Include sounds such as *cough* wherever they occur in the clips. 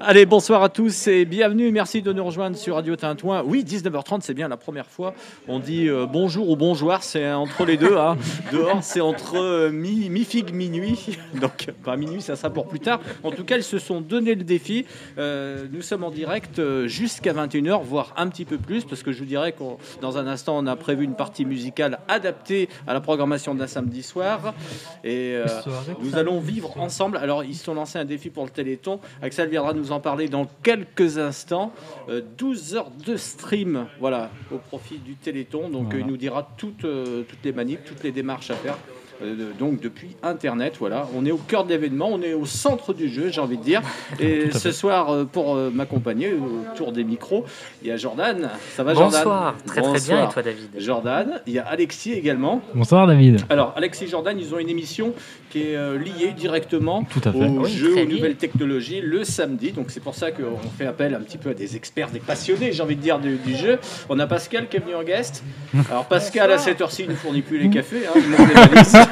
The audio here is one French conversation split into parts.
Allez, bonsoir à tous et bienvenue. Merci de nous rejoindre sur Radio Tintouin. Oui, 19h30, c'est bien la première fois. On dit euh, bonjour ou bonjour, c'est entre les deux. hein. *laughs* Dehors, c'est entre euh, mi- mi-figue, minuit. *laughs* Donc, pas minuit, ça sera pour plus tard. En tout cas, ils se sont donné le défi. Euh, nous sommes en direct jusqu'à 21h, voire un petit peu plus, parce que je vous dirais que dans un instant, on a prévu une partie musicale adaptée à la programmation d'un samedi soir. Et nous allons vivre ensemble. Alors, ils se sont lancés un défi pour le Téléthon. Axel viendra nous en parler dans quelques instants. Euh, 12 heures de stream, voilà, au profit du Téléthon. Donc, Voilà. euh, il nous dira toutes, euh, toutes les manips, toutes les démarches à faire. Euh, donc depuis Internet, voilà, on est au cœur de l'événement, on est au centre du jeu, j'ai envie de dire. *laughs* Et ce soir, euh, pour euh, m'accompagner autour des micros, il y a Jordan. Ça va, Jordan? Bonsoir, très très bien. Et toi, David? Jordan, il y a Alexis également. Bonsoir David. Alors, Alexis et Jordan, ils ont une émission qui est euh, liée directement Tout à fait. aux Oui, jeux, aux nouvelles technologies le samedi. Donc, c'est pour ça qu'on fait appel un petit peu à des experts, des passionnés, j'ai envie de dire, du, du jeu. On a Pascal qui est venu en guest. Alors, Pascal, à cette heure-ci, il ne fournit plus les cafés. hein, il.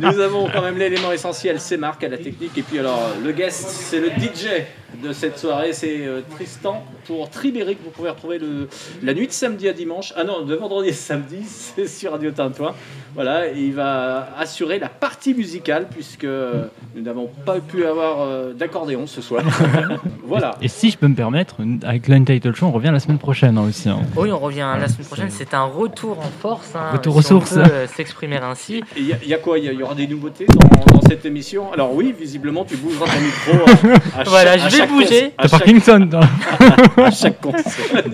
Nous avons quand même l'élément essentiel, c'est Marc à la technique. Et puis, alors, le guest, c'est le DJ de cette soirée, c'est euh, Tristan pour Tribéric. Vous pouvez retrouver le, la nuit de samedi à dimanche. Ah non, de vendredi à samedi, *laughs* c'est sur Radio Tintouin. Voilà, et il va assurer la partie musicale puisque euh, nous n'avons pas pu avoir euh, d'accordéon ce soir. *laughs* voilà. Et si je peux me permettre, avec l'Untitled Show, on revient la semaine prochaine hein, aussi. hein. Oui, on revient la semaine prochaine. C'est un retour en force. hein, Retour si aux on sources. peut, euh, S'exprimer ainsi. Il y, y a quoi? Il y, aura des nouveautés dans, dans cette émission? Alors oui, visiblement, tu bougeras ton micro. euh, à *laughs* chaque- Voilà, à je vais chaque bouger. T'as Parkinson *laughs* à chaque concert. *laughs*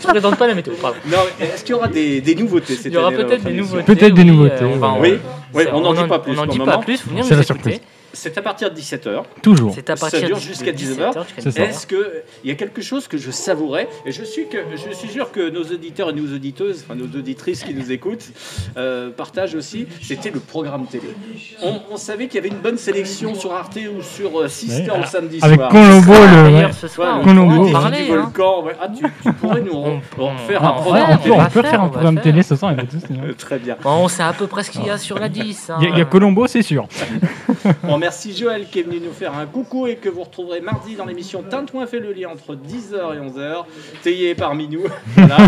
Je présente pas la météo. pardon. Non, est-ce qu'il y aura des, des nouveautés cette Il y aura peut-être votre des nouveautés. Peut-être des nouveautés, euh, Oui, on n'en dit pas plus On n'en dit pas plus. Vous venez C'est nous la écouter. C'est à partir de 17h. Toujours. C'est à Ça partir dure de- jusqu'à de 19h. 17h jusqu'à C'est ça. 19h. Est-ce qu'il y a quelque chose que je savourais Et je suis, que, je suis sûr que nos auditeurs et nos auditeuses, enfin nos auditrices qui nous écoutent, euh, partagent aussi. C'était le programme télé. On, on savait qu'il y avait une bonne sélection sur Arte ou sur euh, Sister Ouais. le samedi Avec soir. Colombo, le. D'ailleurs, ouais. ce soir, Ouais, on le Colombo. en défi parler. du hein. volcan. ouais. Ah, tu, tu pourrais nous faire on- un on programme télé. on peut faire, un programme télé ce soir, hein. *laughs* Très bien. Bon, on sait à peu près ce qu'il y a sur la 10. hein. Il y a- il y a Colombo, c'est sûr. *laughs* Merci Joël qui est venu nous faire un coucou et que vous retrouverez mardi dans l'émission Tintouin fait le lien entre 10h et 11h, taillé parmi nous. *laughs* Voilà.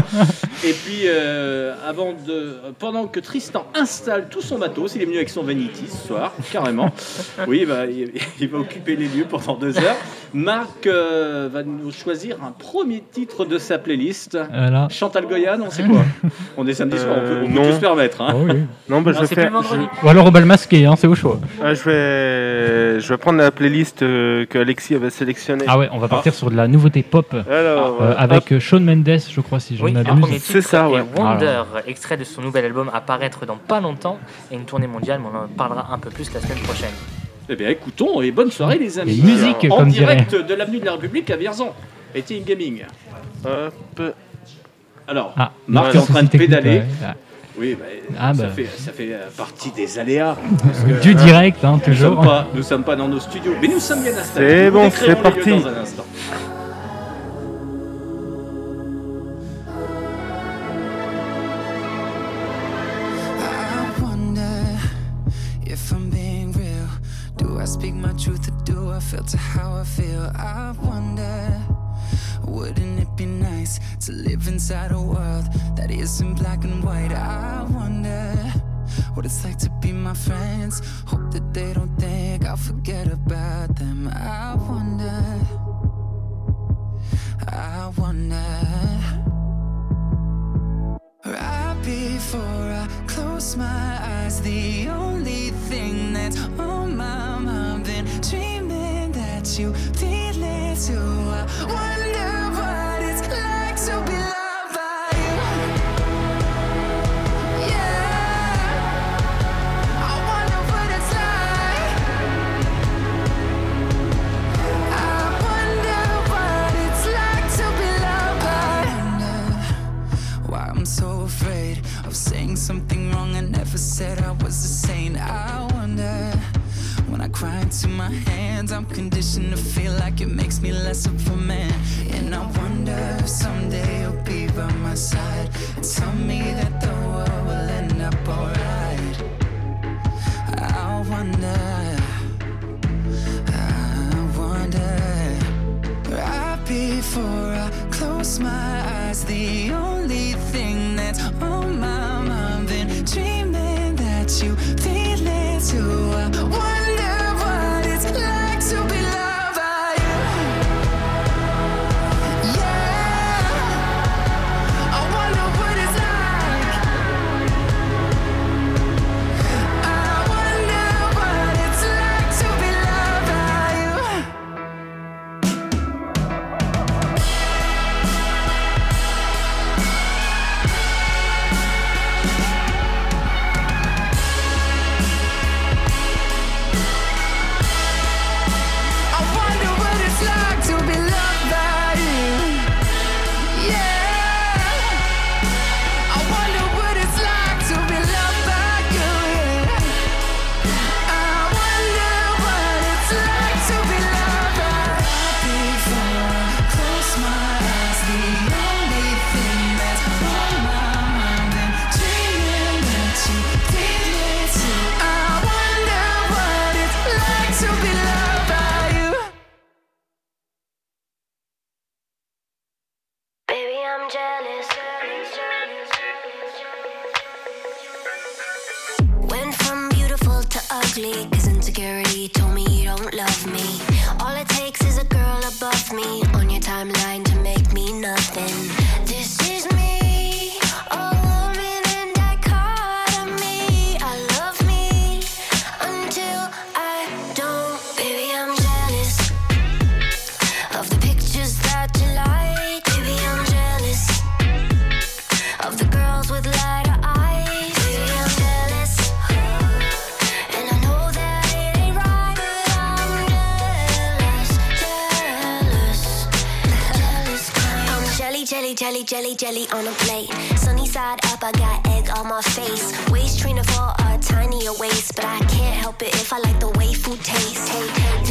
et puis, euh, avant de, pendant que Tristan installe tout son matos, il est venu avec son Vanity ce soir, carrément. *laughs* Oui, bah, il, il va occuper les lieux pendant deux heures. Marc euh, va nous choisir un premier titre de sa playlist. Voilà. Chantal Goyan, on sait quoi? On est samedi soir, on peut, on peut Euh, non. tout se permettre. hein. Oh oui. Non, bah, je, vais faire. Ou alors au bal masqué, hein, c'est au choix. ah, je vais, je vais prendre la playlist euh, que Alexis avait sélectionnée. Ah ouais, on va partir sur de la nouveauté pop Alors, euh, euh, avec euh, Shawn Mendes, je crois, si je Oui, ne m'abuse. C'est ça, ouais. Wonder, extrait de son nouvel album à paraître dans pas longtemps et une tournée mondiale, mais on en parlera un peu plus la semaine prochaine. Eh bien, écoutons et bonne soirée, les amis. Et musique, en comme dirait. direct de l'avenue de la République à Vierzon. Et Team Gaming. hop. Alors, Ah, Marc est en train de pédaler. ouais. Ah, Oui, bah, Ah, ça, bah. fait, ça fait euh, partie des aléas. parce que, Du euh, direct, hein, Nous sommes, toujours. pas, nous sommes pas dans nos studios, mais nous sommes bien installés. C'est bon, c'est parti. Dans un instant. I wonder if I'm being real. Do I speak my truth or do I filter how I feel? I wonder, wouldn't it be nice to live inside a world that isn't black and white? I wonder what it's like to be my friends. Hope that they don't think I'll forget about them. I wonder, I wonder. Right before I close my eyes, the only thing that's on to be loved by you. Yeah, I wonder what it's like. I wonder what it's like to be loved by you why I'm so afraid of saying something wrong I never said I was a saint. I when I cry into my hands, I'm conditioned to feel like it makes me less of a man. And I wonder if someday you'll be by my side tell me that the world will end up alright. I wonder, I wonder. Right before I close my eyes. The only thing that's on my mind, been dreaming that you feel it too. I jelly, jelly, jelly, on a plate. Sunny side up, I got egg on my face. Waist trainer for a tinier waist, but I can't help it if I like the way food tastes. Hey, hey,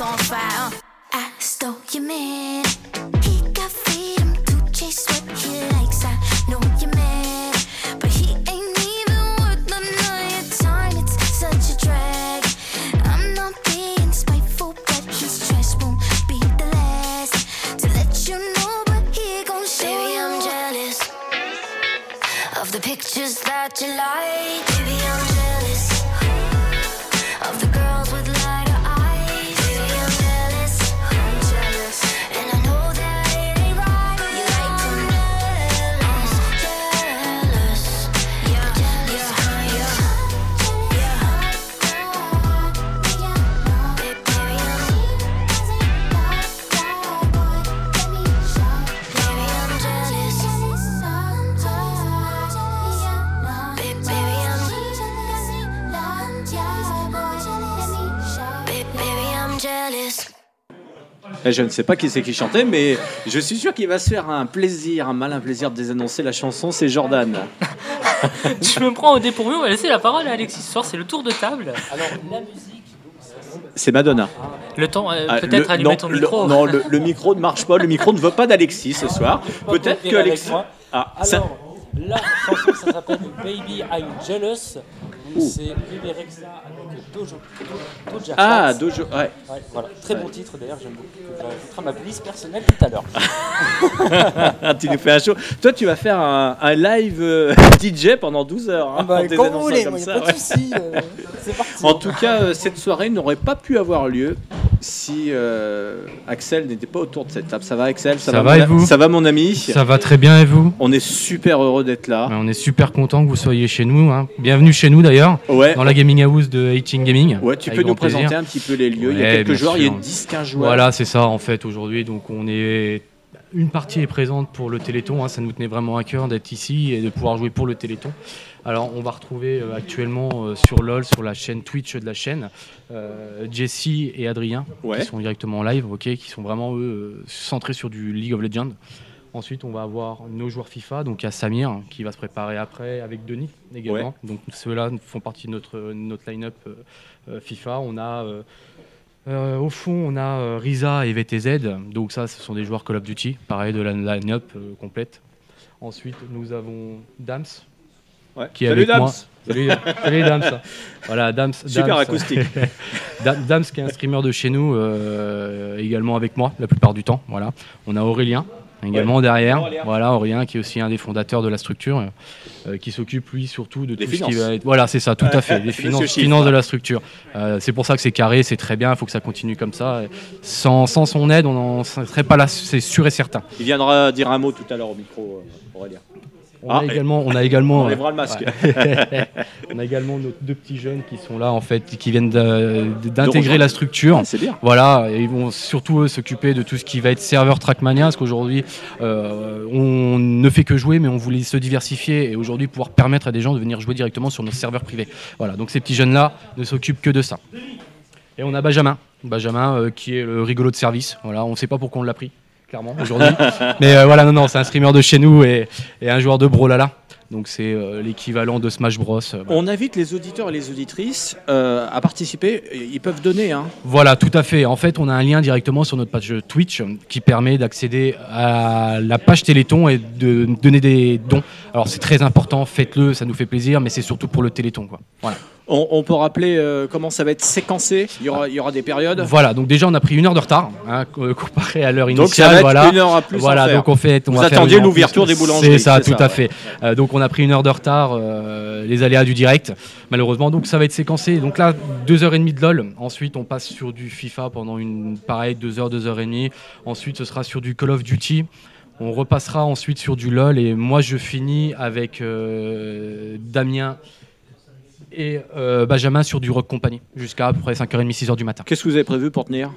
on fire. Je ne sais pas qui c'est qui chantait, mais je suis sûr qu'il va se faire un plaisir, un malin plaisir de désannoncer la chanson. C'est Jordan. *laughs* Je me prends au dépourvu, on va laisser la parole à Alexis ce soir, c'est le tour de table. Alors, la musique, C'est Madonna. Le temps, euh, Ah, peut-être allumer non, ton le- micro. non, le, le micro ne marche pas. Le micro ne veut pas d'Alexis ce soir. Peut-être que Alexis. Ah, ça- Alors, la chanson, ça s'appelle Baby I'm Jealous. C'est Bébé Rexa avec Dojo, ah. Dojo. Ouais. Ouais, voilà. Très bon titre d'ailleurs, j'aime beaucoup. J'ajouterai à ma playlist personnelle tout à l'heure. *laughs* tu nous fais un show. Toi, tu vas faire un, un live euh, *laughs* DJ pendant 12 heures. hein, Ah bah, quand vous voulez, comme moi, y a ça, pas de ouais. souci. euh, *laughs* c'est parti. En tout cas, euh, cette soirée n'aurait pas pu avoir lieu si euh, Axel n'était pas autour de cette table. Ça va, Axel? Ça va et vous? Ça va, mon ami? Ça va très bien et vous? On est super heureux d'être là. On est super content que vous soyez chez nous. hein. Bienvenue chez nous d'ailleurs, Ouais. dans la gaming house de 18 Gaming. Ouais, tu peux nous plaisir. présenter un petit peu les lieux. Il y a quelques joueurs, il y a sûr. 10-15 joueurs. Voilà, c'est ça en fait aujourd'hui. Donc on est une partie est présente pour le Téléthon. hein. Ça nous tenait vraiment à cœur d'être ici et de pouvoir jouer pour le Téléthon. Alors on va retrouver euh, actuellement euh, sur LoL, sur la chaîne Twitch de la chaîne, euh, Jesse et Adrien Ouais. qui sont directement en live, ok, qui sont vraiment eux euh, centrés sur du League of Legends. Ensuite, on va avoir nos joueurs FIFA, donc il y a Samir qui va se préparer après avec Denis également. Donc ceux-là font partie de notre, notre line-up euh, euh, FIFA. On a euh, au fond, on a Riza et VTZ. Donc ça, ce sont des joueurs Call of Duty, pareil de la line-up complète. Ensuite, nous avons Dams Ouais. qui est Salut, avec Dams. moi. Salut, salut Dams. Voilà, Dams. *laughs* Super Dams. acoustique. *laughs* Dam- Dams qui est un streamer de chez nous, euh, également avec moi la plupart du temps. Voilà. On a Aurélien également derrière. Aurélien. Voilà, Aurélien qui est aussi un des fondateurs de la structure, euh, euh, qui s'occupe lui surtout de Des tout ce qui va être. Voilà, c'est ça, tout à fait, des finances, Chiffre. finances de la structure. Euh, c'est pour ça que c'est carré, c'est très bien, il faut que ça continue comme ça. Sans, sans son aide, on n'en serait pas là, c'est sûr et certain. Il viendra dire un mot tout à l'heure au micro, euh, Aurélien. On Ah, a également, on a également, On enlèvera le masque. Ouais. *laughs* on a également nos deux petits jeunes qui sont là en fait, qui viennent d'intégrer la structure. Ah, c'est bien. Voilà, et ils vont surtout s'occuper de tout ce qui va être serveur Trackmania, parce qu'aujourd'hui euh, on ne fait que jouer, mais on voulait se diversifier et aujourd'hui pouvoir permettre à des gens de venir jouer directement sur nos serveurs privés. Voilà, donc ces petits jeunes là ne s'occupent que de ça. Et on a Benjamin, Benjamin euh, qui est le rigolo de service. Voilà, on ne sait pas pourquoi on l'a pris, clairement aujourd'hui, *laughs* mais euh, voilà, non, non, c'est un streamer de chez nous et, et un joueur de Brolala. Donc c'est euh, l'équivalent de Smash Bros. euh, voilà. On invite les auditeurs et les auditrices euh, à participer. Ils peuvent donner. Hein. Voilà, tout à fait. En fait, on a un lien directement sur notre page Twitch qui permet d'accéder à la page Téléthon et de donner des dons. Alors c'est très important, faites-le, ça nous fait plaisir, mais c'est surtout pour le Téléthon. Quoi. Voilà. On, on peut rappeler euh, comment ça va être séquencé? Il y aura, il y aura des périodes? Voilà, donc déjà on a pris une heure de retard hein, co- comparé à l'heure Donc ça initiale. va être voilà. une heure à plus. Voilà, donc on fait. On Vous va attendiez l'ouverture des boulangeries, C'est ça, tout ça, à ouais. fait. Euh, donc on a pris une heure de retard, euh, les aléas du direct, malheureusement. Donc ça va être séquencé. Donc là, deux heures et demie de LOL. Ensuite, on passe sur du FIFA pendant une pareil deux heures, deux heures et demie. Ensuite, ce sera sur du Call of Duty. On repassera ensuite sur du LOL et moi je finis avec Damien et euh, Benjamin sur du Rock Company jusqu'à à peu près 5h30, 6h du matin. Qu'est-ce que vous avez prévu pour tenir?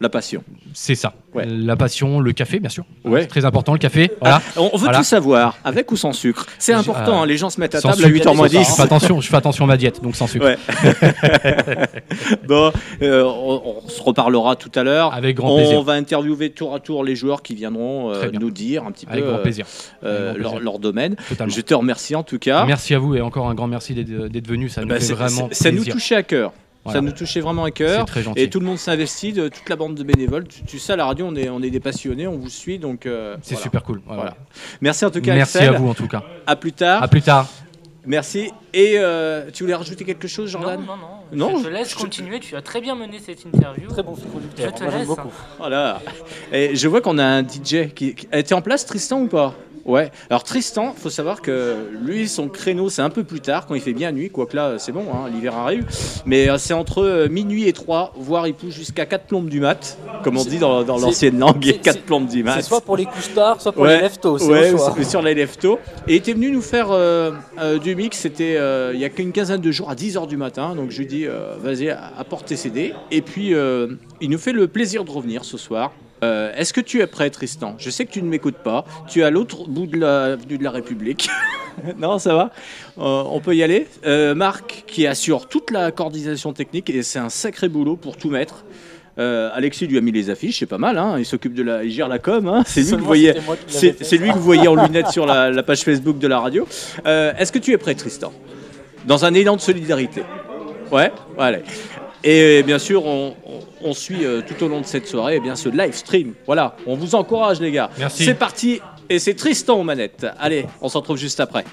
La passion. C'est ça. Ouais. La passion, le café, bien sûr. Ouais. C'est très important, le café. Voilà. Ah, on veut Voilà. tout savoir, avec ou sans sucre? C'est important, euh, hein, les gens se mettent à table à sucre, 8h moins Je 10. fais attention, je fais attention à ma diète, donc sans sucre. Ouais. *laughs* bon, euh, on, on se reparlera tout à l'heure. Avec grand On plaisir. va interviewer tour à tour les joueurs qui viendront euh, nous dire un petit Avec peu grand plaisir. Avec grand leur, plaisir. leur domaine. Totalement. Je te remercie en tout cas. Merci à vous et encore un grand merci d'être venu. Ça nous Bah, fait c'est- vraiment ça nous touchait à cœur. Voilà. Ça nous touchait vraiment à cœur. très gentil. Et tout le monde s'investit, toute la bande de bénévoles. Tu, tu sais, à la radio, on est, on est des passionnés, on vous suit. Donc, euh, C'est voilà. super cool. Ouais, Voilà. voilà. Merci en tout cas, Merci Axel. à vous en tout cas. À plus tard. À plus tard. Merci. Et euh, tu voulais rajouter quelque chose, Jordan non, non. Non, je te laisse je- continuer. Tu as très bien mené cette interview. Très bon fil conducteur. Je te laisse. beaucoup. Voilà. Et je vois qu'on a un DJ qui, était en place, Tristan ou pas? Ouais. Alors Tristan, faut savoir que lui, son créneau, c'est un peu plus tard, quand il fait bien nuit, quoique là, c'est bon, hein, l'hiver arrive. Mais euh, c'est entre euh, minuit et 3, voire il pousse jusqu'à 4 plombes du mat, comme on dit dans, l'ancienne langue, c'est- 4 c'est- plombes du mat. C'est soit pour les tard, soit pour Ouais, les leftos. C'est ouais, au choix. sur- sur les leftos. Et il était venu nous faire euh, euh, du mix, c'était euh, il y a qu'une quinzaine de jours à 10h du matin. Donc je lui dis, euh, vas-y, apporte tes CD. Et puis euh, il nous fait le plaisir de revenir ce soir. Est-ce que tu es prêt, Tristan? Je sais que tu ne m'écoutes pas. Tu es à l'autre bout de l'avenue de la République. *laughs* non, ça va On peut y aller. Marc, qui assure toute la coordination technique, et c'est un sacré boulot pour tout mettre. Euh, Alexis lui a mis les affiches, c'est pas mal. Hein il s'occupe de la, il gère la com. Hein c'est lui que vous voyez. C'est lui que vous voyez en lunettes sur la, la page Facebook de la radio. Euh, Est-ce que tu es prêt, Tristan? Dans un élan de solidarité. Ouais, allez. Et bien sûr, on, on- on suit euh, tout au long de cette soirée eh bien, ce live stream. Voilà, on vous encourage, les gars. Merci. C'est parti. Et c'est Tristan aux manettes. Allez, on se retrouve juste après.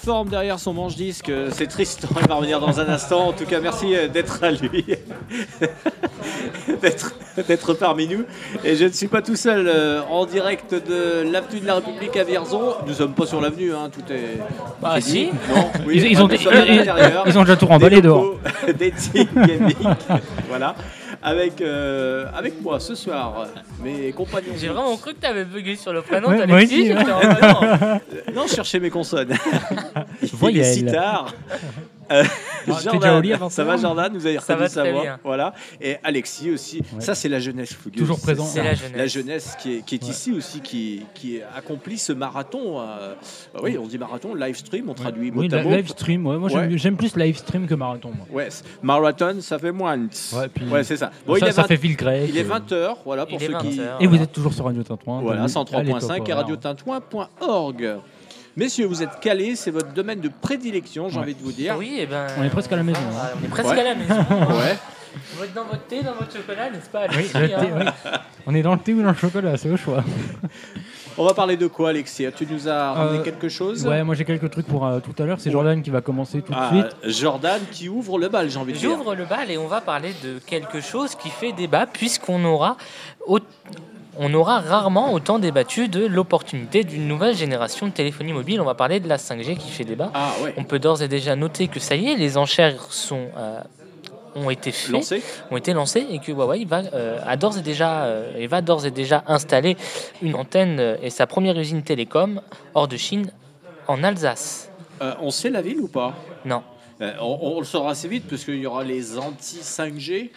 Performe derrière son manche-disque, euh, c'est Tristan. Il va revenir dans un instant. En tout cas, merci euh, d'être à lui, *laughs* d'être parmi nous. Et je ne suis pas tout seul euh, en direct de l'avenue de la République à Vierzon. Nous sommes pas sur l'avenue, hein, tout est. Bah, si. Non, oui, Ils- ils ont- ils- ils déjà tout remballé locaux *laughs* des Gaming. voilà. Avec, euh, avec moi ce soir, mes compagnons. J'ai vraiment cru que t'avais bugué sur le prénom, Ouais, moi aussi, ouais. *laughs* non. Non, je cherchais mes consonnes. Il est Voyelle. si tard. *laughs* Euh, Ah, Jordan, déjà ça ça va Jordan Vous avez Ça va sa très voix bien. Voilà. Et Alexis aussi. Ça, c'est la jeunesse fougueuse. Toujours présent. C'est la jeunesse. La jeunesse qui est, qui est Ouais. ici aussi, qui, qui accomplit ce marathon. euh, oui, on dit marathon, live stream, on traduit Oui, mot à mot. live stream, ouais. Moi, j'aime Ouais. j'aime plus live stream que marathon. Moi. Ouais, c- marathon, ça fait moins. Ouais, puis- c'est ça. Bon, ça, il est ça 20 fait Phil Grey. il est 20h, voilà, pour Il est ceux qui. 20 Et vous Voilà. êtes toujours sur Radio Tintouin. Voilà, Allez, 103.5 top, et voilà. radiotintouin.org. Messieurs, vous êtes calés, c'est votre domaine de prédilection, j'ai Ouais. envie de vous dire. Oui, et ben. On est presque à la maison. Ah, hein. on est presque Ouais. à la maison. *laughs* Ouais. Vous êtes dans votre thé, dans votre chocolat, n'est-ce pas Oui, Alexis, le thé, hein oui. On est dans le thé ou dans le chocolat, c'est au choix. On va parler de quoi, Alexis? Tu nous as ramené Euh, quelque chose? Ouais, moi j'ai quelques trucs pour euh, tout à l'heure. C'est Jordan qui va commencer tout de Ah, suite. Jordan qui ouvre le bal, j'ai envie de dire. J'ouvre le bal et on va parler de quelque chose qui fait débat puisqu'on aura, au- on aura rarement autant débattu de l'opportunité d'une nouvelle génération de téléphonie mobile. On va parler de la 5G qui fait débat. Ah ouais, On peut d'ores et déjà noter que ça y est, les enchères sont, euh, ont été faites, lancé. ont été lancées et que Huawei va, euh, a d'ores et déjà, euh, et va d'ores et déjà installer une antenne et sa première usine télécom hors de Chine en Alsace. On sait la ville ou pas? Non, on, on le saura assez vite parce qu'il y aura les anti-5G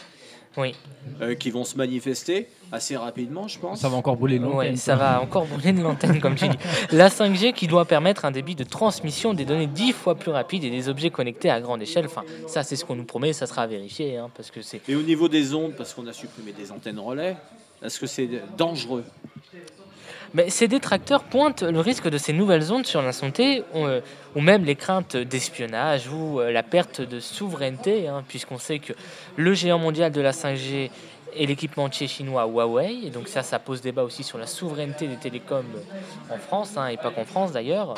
oui, euh, qui vont se manifester assez rapidement, je pense. Ça va encore brûler longtemps. Ouais, ça va encore brûler de l'antenne, comme tu dis. *laughs* La 5G qui doit permettre un débit de transmission des données 10 fois plus rapide et des objets connectés à grande échelle. Enfin, ça, c'est ce qu'on nous promet, ça sera vérifié, hein, parce que c'est. Et au niveau des ondes, parce qu'on a supprimé des antennes relais, est-ce que c'est dangereux? Mais ces détracteurs pointent le risque de ces nouvelles ondes sur la santé, ou, euh, même les craintes d'espionnage ou euh, la perte de souveraineté, hein, puisqu'on sait que le géant mondial de la 5G est l'équipementier chinois Huawei, et donc ça, ça pose débat aussi sur la souveraineté des télécoms en France, hein, et pas qu'en France d'ailleurs.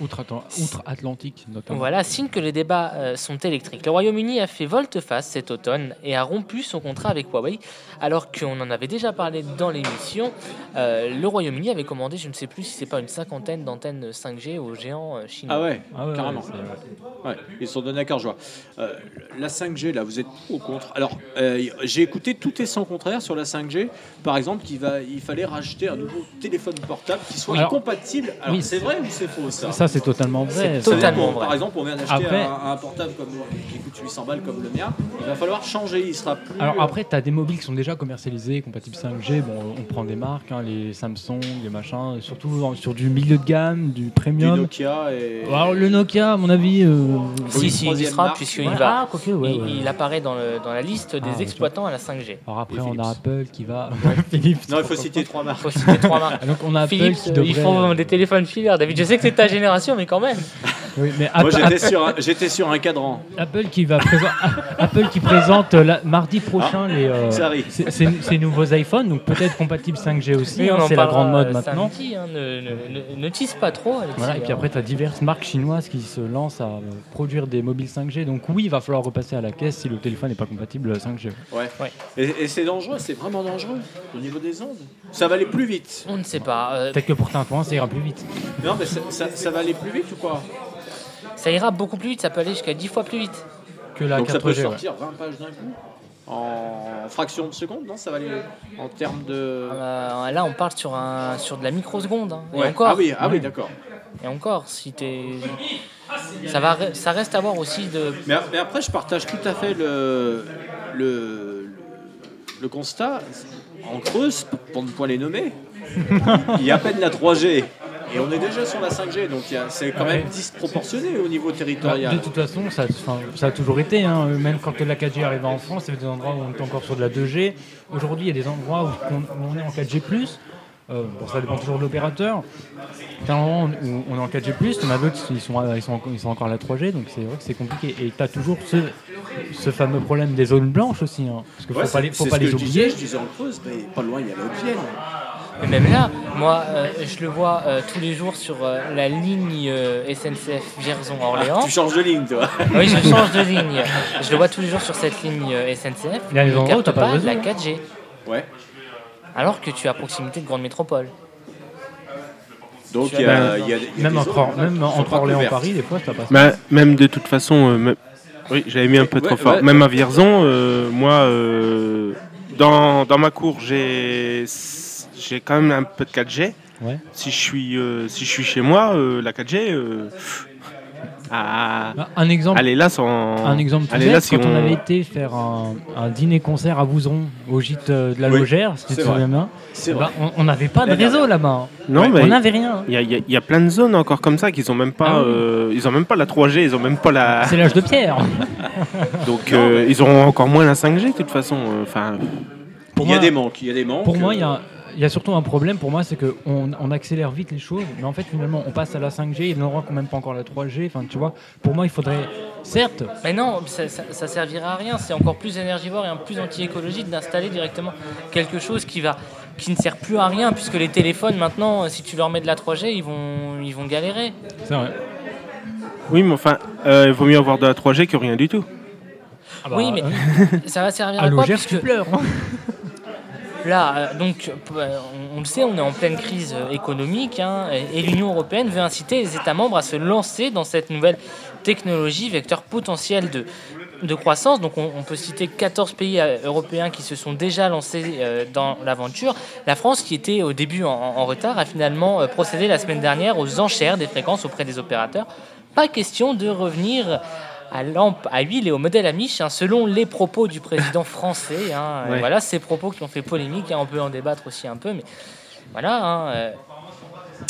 Outre-Atlan- Outre-Atlantique, notamment. Voilà, signe que les débats euh, sont électriques. Le Royaume-Uni a fait volte-face cet automne et a rompu son contrat avec Huawei, alors qu'on en avait déjà parlé dans l'émission. Euh, le Royaume-Uni avait commandé, je ne sais plus si c'est pas une cinquantaine d'antennes 5G aux géants euh, chinois. Ah ouais, Ah ouais, carrément. ouais, ils sont donnés à cœur joie. Euh, la 5G, là, vous êtes pour ou contre Alors, euh, j'ai écouté tout et son contraire sur la 5G. Par exemple, qu'il va, il fallait racheter un nouveau téléphone portable qui soit Alors, compatible. Alors, oui, c'est vrai ou c'est faux ça Ça, c'est totalement vrai. C'est totalement vrai. Par exemple, on vient d'acheter Après- un, un portable comme qui coûte 800 balles comme le mien. Il va falloir changer. Il sera plus. Alors après, tu as des mobiles qui sont déjà commercialisés, compatibles 5G. Bon, on prend des marques, hein, les Samsung, les machins, surtout sur du milieu de gamme, du du premium. Nokia et. Alors le Nokia, à mon avis. euh, Si, il y sera, puisqu'il ouais, va. Ah, ouais, il, ouais. il apparaît dans, le- dans la liste des Ah, exploitants à la 5G. Alors après, Et on Philips. a Apple qui va. *laughs* Philips. Non, il faut citer trois marques. faut citer trois *laughs* marques. Donc on a Apple Philips, qui euh, devrait. ils font des téléphones filaires. David, je sais que c'est ta génération, mais quand même. Oui, mais Moi, Apple, j'étais sur, un- j'étais sur un cadran. Apple qui va présent- *laughs* Apple qui présente euh, la- mardi prochain les euh, ça arrive. ces- ces ces nouveaux iPhones, donc peut-être compatibles 5G aussi. Oui, hein, en c'est la parlera, grande mode maintenant. samedi, hein, ne, ne, ne, ne tease pas trop, Alexis. Voilà, et puis hein. après, tu as diverses marques chinoises qui se lancent à euh, produire des mobiles 5G. Donc oui, il va falloir repasser à la caisse si le téléphone n'est pas compatible 5G. Ouais. Ouais. Et, et c'est dangereux, c'est vraiment dangereux au niveau des ondes. Ça va aller plus vite. On ne sait pas. euh, Peut-être que pour Tintouin, ça ira plus vite. Non, mais ça, ça- ça va aller plus vite ou quoi ça ira beaucoup plus vite, ça peut aller jusqu'à 10 fois plus vite. Que la Donc 4G. ça peut ouais. sortir 20 pages d'un coup en fraction de seconde, non? Ça va aller en termes de. Euh, là, on parle sur, un, sur de la microseconde. hein. Ouais. Et encore, Ah oui, ah oui, Ouais. d'accord. et encore, si t'es. Ça, va, ça reste à voir aussi de. Mais, mais après, je partage tout à fait le, le, le constat. En Creuse, pour ne point les nommer, il y a à peine la 3G. Et on est déjà sur la 5G, donc c'est quand même disproportionné au niveau Bah, territorial. de toute façon, ça, a toujours été. hein. Même quand la 4G arrivait en France, il y avait des endroits où on était encore sur de la 2G. Aujourd'hui, il y a des endroits où on, est en 4G+. Euh, bon, ça dépend toujours de l'opérateur. T'as un moment où on est en 4G+, on a d'autres sont, ils, sont, encore- ils sont encore à la 3G, donc c'est vrai que c'est compliqué. Et tu as toujours ce, ce fameux problème des zones blanches aussi. hein. parce qu'il Ouais, faut pas c'est- les, faut c'est pas oublier. je disais en Creuse, mais pas loin, il y a la Même là, moi, euh, je le vois euh, tous les jours sur euh, la ligne euh, SNCF Vierzon-Orléans. Tu changes de ligne, toi. Oui, je *laughs* change de ligne. Je le vois tous les jours sur cette ligne euh, SNCF. Il y a des Il ne endroits où capte t'as pas réseau, la hein. 4G. Ouais. Alors que tu es à proximité de grandes métropoles. Donc il y a, y a- il y a Même des entre, zones, hein, même qui sont entre pas Orléans et couvertes. Paris, des fois, ça passe. Bah, même de toute façon, euh, même- oui, j'avais mis un peu Ouais, trop fort. ouais. Même à Vierzon, euh, moi, euh, dans, dans ma cour, j'ai j'ai quand même un peu de 4G. Ouais. Si je suis euh, si je suis chez moi, euh, la 4G, euh, ah, Bah, Un exemple. elle est là sans. Un exemple tout là si quand on... on- avait été faire un, un dîner-concert à Bouzeron, au gîte euh, de la Oui, Logère, si tu c'est te vrai. souviens bien, bah, on- n'avait pas de réseau là-bas. Non, Ouais, mais on n'avait rien. il y a, il y y a plein de zones encore comme ça qui ont même pas, Ah oui. euh, ils ont même pas la 3G, ils ont même pas la. C'est l'âge de pierre. *laughs* Donc euh, ils auront encore moins la 5G de toute façon. euh, Enfin, Pour il y a des manques. Il y a des manques. Pour moi, il y euh, a, il y a surtout un problème. Pour moi, c'est qu'on on accélère vite les choses, mais en fait, finalement, on passe à la 5G. Il y a des endroits qui n'ont même pas encore la 3G. Enfin, tu vois, pour moi, il faudrait, certes, Mais non, ça, ça, ça servira à rien. C'est encore plus énergivore et un plus anti-écologique d'installer directement quelque chose qui va qui ne sert plus à rien puisque les téléphones maintenant, si tu leur mets de la 3G, ils vont ils vont galérer. c'est vrai. oui, mais enfin, euh, il vaut mieux avoir de la 3G que rien du tout. Ah bah, oui, mais euh, ça va servir à à quoi puisque tu pleures. hein. Là, euh, donc, euh, on, on le sait, on est en pleine crise euh, économique hein, et, l'Union européenne veut inciter les États membres à se lancer dans cette nouvelle technologie, vecteur potentiel de, de croissance. Donc, on, peut citer 14 pays euh, européens qui se sont déjà lancés euh, dans l'aventure. La France, qui était au début en, retard, a finalement euh, procédé la semaine dernière aux enchères des fréquences auprès des opérateurs. Pas question de revenir à lampe à huile et au modèle Amish, hein, selon les propos du président français. hein. *laughs* Ouais. Voilà ces propos qui ont fait polémique, hein, on peut en débattre aussi un peu, mais voilà. hein, euh,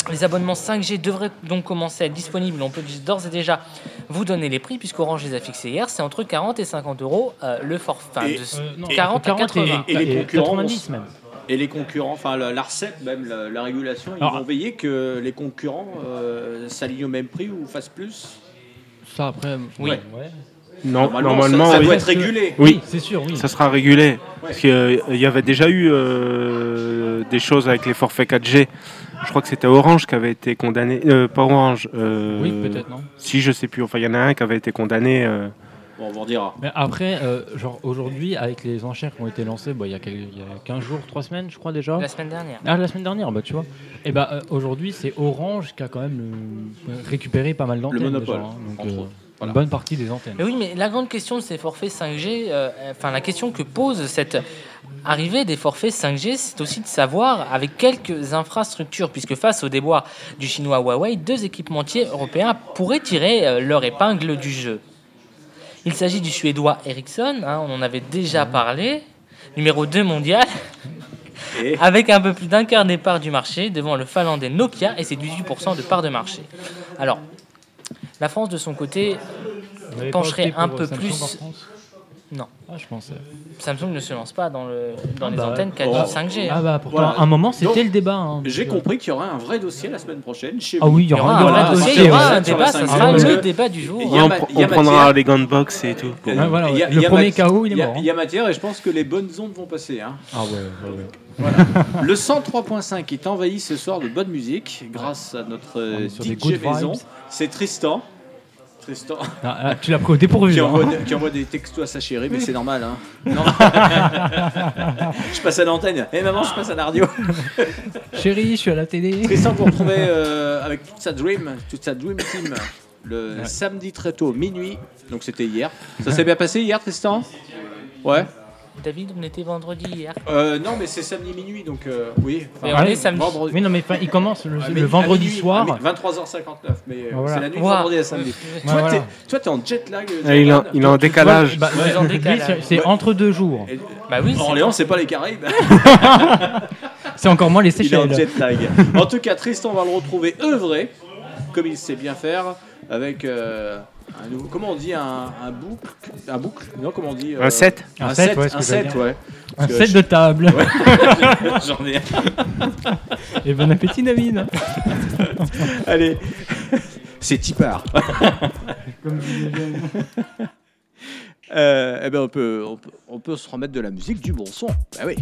les abonnements 5G devraient donc commencer à être disponibles. On peut d'ores et déjà vous donner les prix, puisqu'Orange les a fixés hier. C'est entre 40 et 50 euros euh, le forfait. Et- de Euh, non, 40 à 80. et les et concurrents 90 même. Et les concurrents, enfin la- l'ARCEP, même la, la régulation, ils Alors- vont veiller que les concurrents euh, s'alignent au même prix ou fassent plus? Ça après. Oui. ouais. Non, Normalement, normalement, ça, ça oui. doit être régulé. Oui, c'est sûr, oui. ça sera régulé. Parce qu'il y avait déjà eu euh, des choses avec les forfaits 4G. Je crois que c'était Orange qui avait été condamné. euh, pas Orange. euh, Oui, peut-être, non Si, je sais plus. Enfin, il y en a un qui avait été condamné. Euh, Bon, on vous redira. Mais après, euh, genre aujourd'hui, avec les enchères qui ont été lancées, bah, il y, a quel- il y a 15 jours, 3 semaines, je crois déjà. La semaine dernière. Ah, la semaine dernière, bah tu vois. Et bah euh, aujourd'hui, c'est Orange qui a quand même le- récupéré pas mal d'antennes. monopole, déjà, hein. donc, entre euh, autres. Voilà. Une bonne partie des antennes. Mais oui, mais la grande question de ces forfaits 5G, euh, enfin la question que pose cette arrivée des forfaits 5G, c'est aussi de savoir avec quelques infrastructures, puisque face au déboire du chinois Huawei, deux équipementiers européens pourraient tirer euh, leur épingle du jeu. Il s'agit du suédois Ericsson, hein, on en avait déjà parlé, numéro 2 mondial, Et *laughs* avec un peu plus d'un quart des parts du marché devant le finlandais Nokia et ses 18% de parts de marché. Alors, la France de son côté pencherait un peu plus- Non. Ah, je pensais. Samsung ne se lance pas dans, le, dans les bah, antennes 4G, oh. 5G. Ah bah pourtant, Voilà. à un moment, c'était le débat. hein. j'ai euh, compris qu'il y aura un vrai dossier la semaine prochaine chez Ah vous. oui, il y aura, un vrai dossier, il y aura un débat, ça Ah, sera le débat du jour. Il y a on, prendra matière. les gants de boxe et tout. Voilà, y Le premier KO, il est il y a- mort. hein. Il y a matière et je pense que les bonnes ondes vont passer. hein. Ah ouais, ouais, ouais. *laughs* Le 103.5 est envahi ce soir de bonne musique grâce à notre euh, DJ maison. vibes. C'est Tristan. Tristan Ah, ah, tu l'as pris au dépourvu. qui, hein. envoie, qui envoie des textos à sa chérie, mais c'est normal. Hein. Non. *laughs* je passe à l'antenne. Eh maman, je passe à la radio. Chérie, je suis à la télé. Tristan qu'on retrouvait euh, avec toute sa dream, toute sa dream team le Ouais. samedi très tôt, minuit. Donc c'était hier. Ça s'est bien passé hier, Tristan? Ouais. David, on était vendredi hier. Euh, non, mais c'est samedi minuit, donc euh, oui. Mais Enfin, on est samedi. vendredi. Mais non, mais il commence le, Ah, le vendredi minuit, soir. à mi- 23h59, mais euh, Voilà. c'est la nuit de Ouah. vendredi à samedi. Ouais, toi, voilà. t'es, toi, t'es en jet lag. Il, est en, il décalage. Bah, c'est- c'est Ouais. entre deux jours. Et- Bah oui, c'est- Orléans, c'est pas les Caraïbes. *laughs* C'est encore moins les *laughs* il est en Seychelles. jet lag. En tout cas, Tristan va le retrouver œuvré, comme il sait bien faire, avec euh, un nouveau- comment on dit un, un boucle, un boucle Non, comment on dit euh, Un set Un, Un set, set, ouais, un set, ouais. Un set de table. *laughs* J'en ai. un. Et bon appétit, David. *laughs* Allez, c'est Tipar. *laughs* Euh, eh ben on peut, on peut, on peut se remettre de la musique du bon son. Bah oui.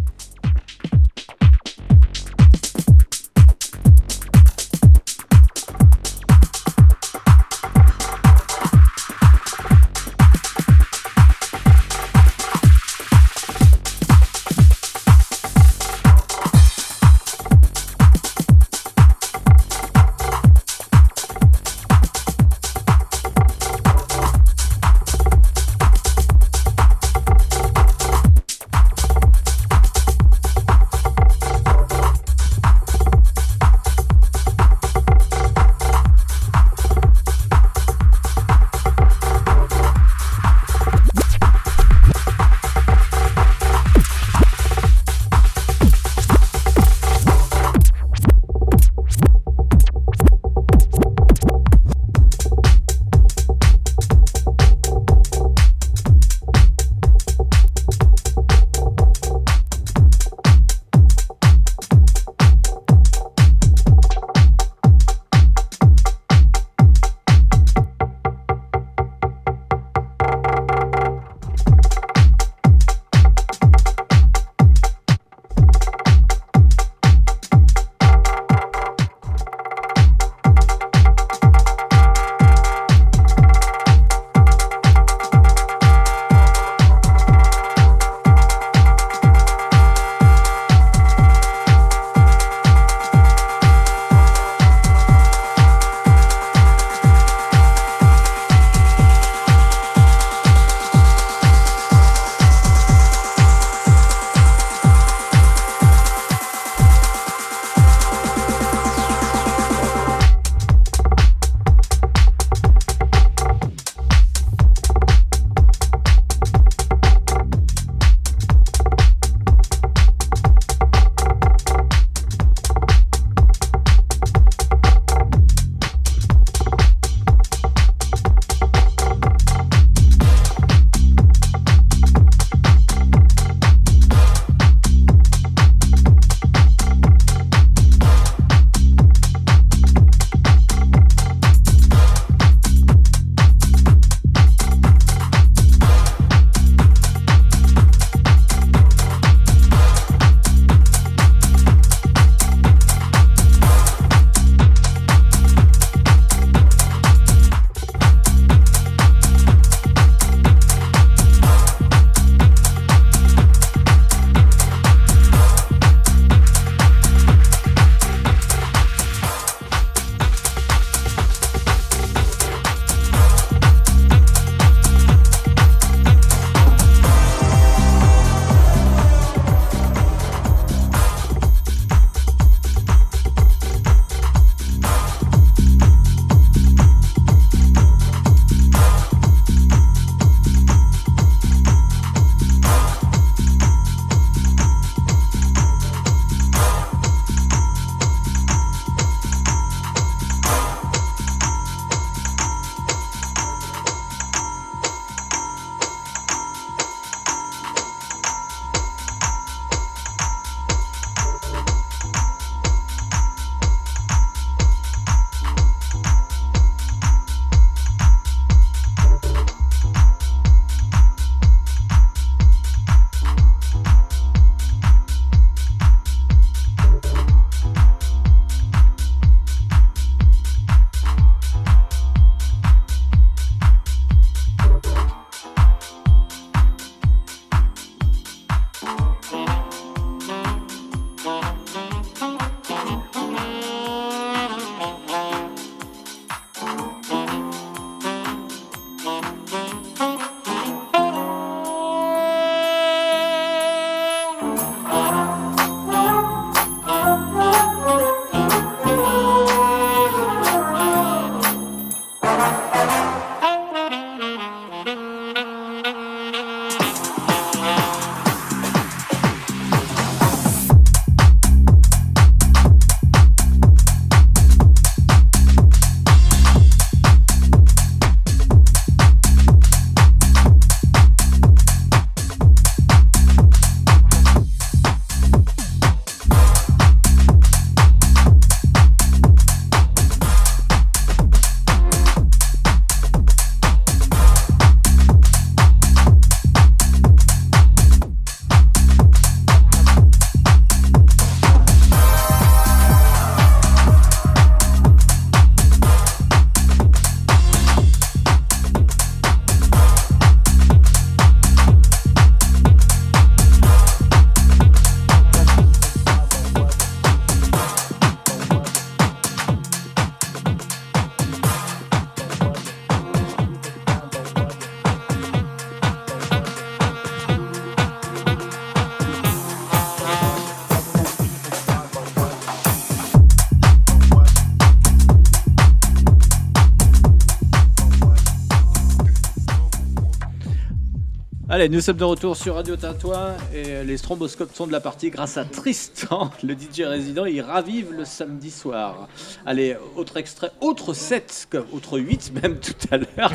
Allez, nous sommes de retour sur Radio Tintouin et les stromboscopes sont de la partie grâce à Tristan, *laughs* le DJ résident. Il ravive le samedi soir. Allez, autre extrait, autre 7, comme- autre 8 même *laughs* tout à l'heure.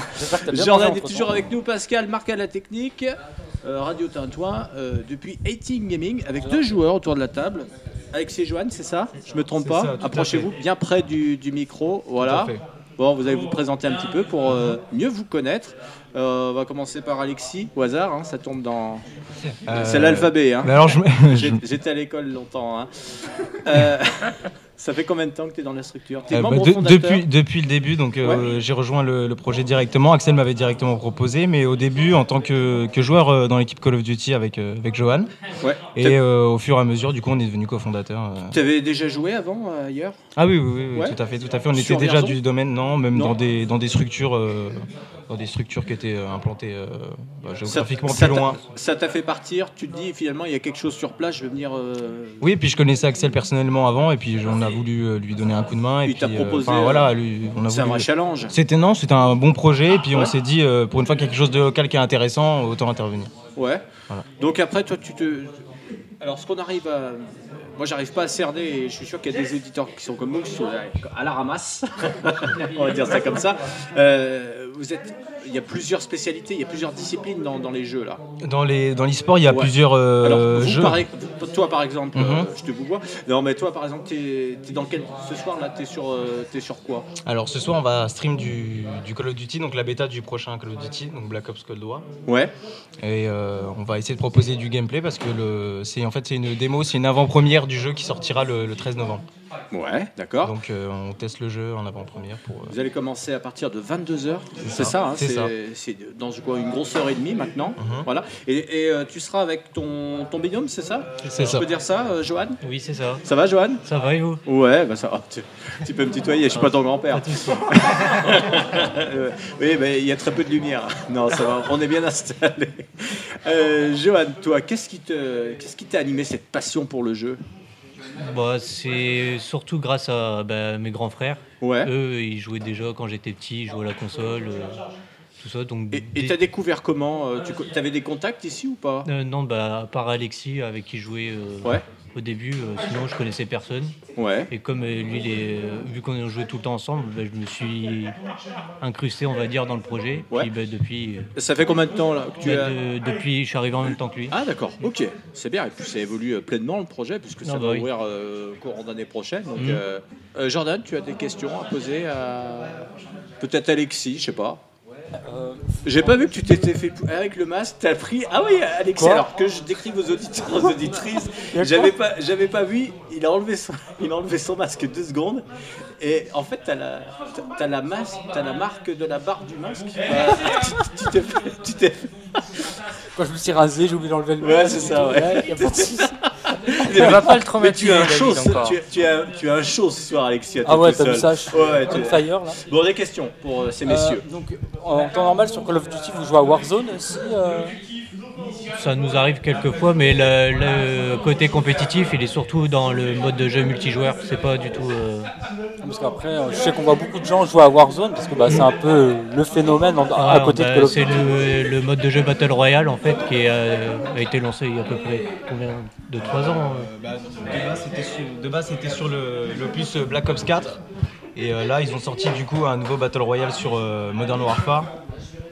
Jordan est toujours avec nous, Pascal, Marc à la technique, euh, Radio Tintouin euh, depuis 18 Gaming avec deux joueurs autour de la table. Alexis et Joanne, c'est ça? Je me trompe pas? Approchez-vous bien près du, du micro. Voilà. Tout à fait. Bon, vous allez vous présenter un petit peu pour euh, mieux vous connaître. Euh, on va commencer par Alexis, au hasard, hein, ça tombe dans. Euh, C'est l'alphabet. Hein. je *laughs* J'étais à l'école longtemps. hein. *laughs* Ça fait combien de temps que tu es dans la structure es Euh, bah, de- depuis, depuis le début, donc euh, j'ai rejoint le, le projet directement. Axel m'avait directement proposé, mais au début en tant que, que joueur euh, dans l'équipe Call of Duty avec, avec Johan. Ouais. Et au fur et à mesure, du coup, on est devenu cofondateur. Tu avais déjà joué avant ailleurs Ah oui, oui, oui, oui, Ouais. tout à fait, tout à fait. On Sur était déjà du domaine, non, même Non. dans des dans des structures, dans des structures qui étaient implantées bah, géographiquement ça plus loin. Ça t'a fait partir, tu te dis finalement il y a quelque chose sur place, je vais venir. Oui, et puis je connaissais Axel personnellement avant, et puis on a voulu euh, lui donner un coup de main. Et Il t'a puis, euh, proposé, euh, voilà, lui, on a c'est un vrai challenge. C'était non, c'était un bon projet, et puis Ouais. on s'est dit pour une fois quelque chose de local qui est intéressant, autant intervenir. Ouais. Voilà. Donc après, toi, tu te. Alors, ce qu'on arrive à. Moi, j'arrive pas à cerner, et je suis sûr qu'il y a des auditeurs qui sont comme nous, qui sont à la ramasse. *laughs* On va dire ça comme ça. Euh, vous êtes. Il y a plusieurs spécialités, il y a plusieurs disciplines dans, dans les jeux là. Dans les dans l'e-sport, il y a Ouais. plusieurs euh, Alors, vous, jeux. par toi, par exemple, Mhm. euh, je te vous vois. Non, mais toi, par exemple, t'es es dans quel. Ce soir là, t'es sur, t'es sur quoi? Alors ce soir, on va stream du, du Call of Duty, donc la bêta du prochain Call of Duty, donc Black Ops Cold War. Ouais. Et on va essayer de proposer du gameplay parce que le, c'est en fait c'est une démo, c'est une avant-première du jeu qui sortira le, le 13 novembre. Ouais, d'accord. Donc euh, on teste le jeu en avant-première pour. euh, Vous allez commencer à partir de 22h, c'est ça. ça, hein, C'est ça. c'est dans quoi, une grosse heure et demie maintenant. Mhm. Voilà. Et, et, euh, tu seras avec ton, ton binôme, c'est ça? C'est Je ça. peux dire ça, euh, Johan? Oui, c'est ça. Ça va, Johan? Ça va et vous? Ouais, bah ça va. Tu, tu peux me tutoyer, je suis pas ton grand-père. *laughs* Oui, mais il y a très peu de lumière. Non, ça va, on est bien installé. Euh, Johan, toi, qu'est-ce qui te, qu'est-ce qui t'a animé cette passion pour le jeu? Bah, c'est surtout grâce à bah, mes grands frères. Ouais. Eux, ils jouaient déjà quand j'étais petit, ils jouaient à la console, euh, tout ça. Donc, Et t'as découvert comment euh, Tu avais des contacts ici ou pas? Euh, non, bah, à part Alexis avec qui je jouais Ouais. Au début, euh, sinon je connaissais personne. Ouais. Et comme euh, lui, il est- euh, vu qu'on jouait tout le temps ensemble, bah, je me suis incrusté, on va dire, dans le projet. Ouais. Puis bah, depuis, euh, Ça fait combien de temps là que tu bah, as... de- depuis, je suis arrivé en même temps que lui. Ah d'accord, ok, c'est bien. Et puis ça évolue euh, pleinement le projet puisque ça Ah, va bah oui. ouvrir courant d'année prochaine. Donc, Mhm. Jordan, tu as des questions à poser à peut-être Alexis, je sais pas. Euh, J'ai pas vu que tu t'étais fait pou- avec le masque. T'as pris ah oui Alexis. Quoi alors que je décrive aux auditeurs, aux auditrices, j'avais pas j'avais pas vu. Il a enlevé son il a enlevé son masque deux secondes et en fait t'as la t'as- t'as la masque t'as la marque de la barre du masque. Euh, *laughs* tu- tu t'es fait- tu t'es fait- Quand je me suis rasé, j'ai oublié d'enlever le Ouais, masque c'est ça, ouais. y a pas de souci. On va pas le Mais traumatiser. tu as un show, tu, tu as, tu as un show ce soir, Alexis. à Ah ouais, seul. ça je- Ouais, tu- fire là. Bon, des questions pour euh, ces messieurs. Euh, donc, en temps normal, sur Call of Duty, vous jouez à Warzone aussi euh Ça nous arrive quelquefois, mais le, le côté compétitif, il est surtout dans le mode de jeu multijoueur. C'est pas du tout. Parce qu'après, euh, je sais qu'on voit beaucoup de gens jouer à Warzone parce que bah, c'est un peu le phénomène en- à Ah, côté bah, de Call of C'est Duty. le, le mode de jeu Battle Royale en fait qui euh, a été lancé il y a à peu près combien de 3 ans euh Bah, de base, c'était sur, sur le, l'opus Black Ops 4. Et euh, là, ils ont sorti du coup un nouveau Battle Royale sur euh, Modern Warfare.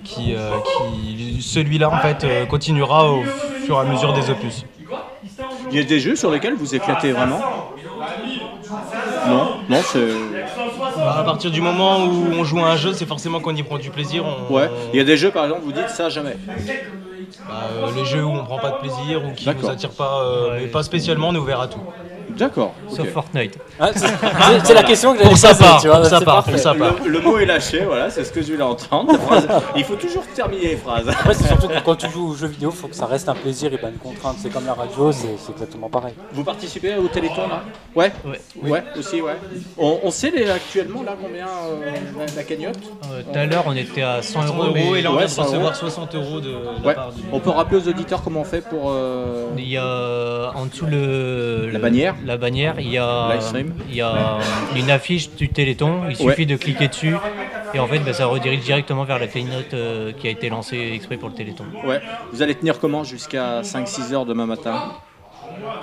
Qui, euh, qui- celui-là, en fait, euh, continuera au fur et à mesure des opus. Il y a des jeux sur lesquels vous éclatez vraiment? Non, non, c'est. Bah, à partir du moment où on joue à un jeu, c'est forcément qu'on y prend du plaisir. On- Ouais. Il y a des jeux, par exemple, vous dites ça jamais. bah, euh, les jeux où on prend pas de plaisir ou qui nous attirent pas, euh, mais pas spécialement, on est ouvert à tout. D'accord. ok. Sauf Fortnite. Ah, c'est *laughs* c'est- c'est la question que j'avais Pour sa posée, part, tu vois, pour sa c'est part, parfait. pour sa part. Le, le mot est lâché, voilà, c'est ce que je voulais entendre. La phrase- Il faut toujours terminer les phrases. Après, c'est surtout que quand tu joues aux jeux vidéo, il faut que ça reste un plaisir et pas une contrainte. C'est comme la radio, c'est c'est exactement pareil. Vous participez au Téléthon là? Ouais Ouais. Ouais, aussi, ouais. On, on sait les, actuellement là combien euh, la, la cagnotte? Euh, Tout à l'heure, on était à 100 100 euros. mais et là on Ouais, vient de 100 euros. recevoir 60 euros de, de la Ouais. part du. On peut rappeler aux auditeurs comment on fait pour. euh, Il y a en dessous le, La le- bannière La bannière, il y a, il y a une affiche du Téléthon. Il Ouais. suffit de cliquer dessus et en fait, bah, ça redirige directement vers la keynote euh, qui a été lancée exprès pour le Téléthon. Ouais. Vous allez tenir comment jusqu'à 5-6 heures demain matin?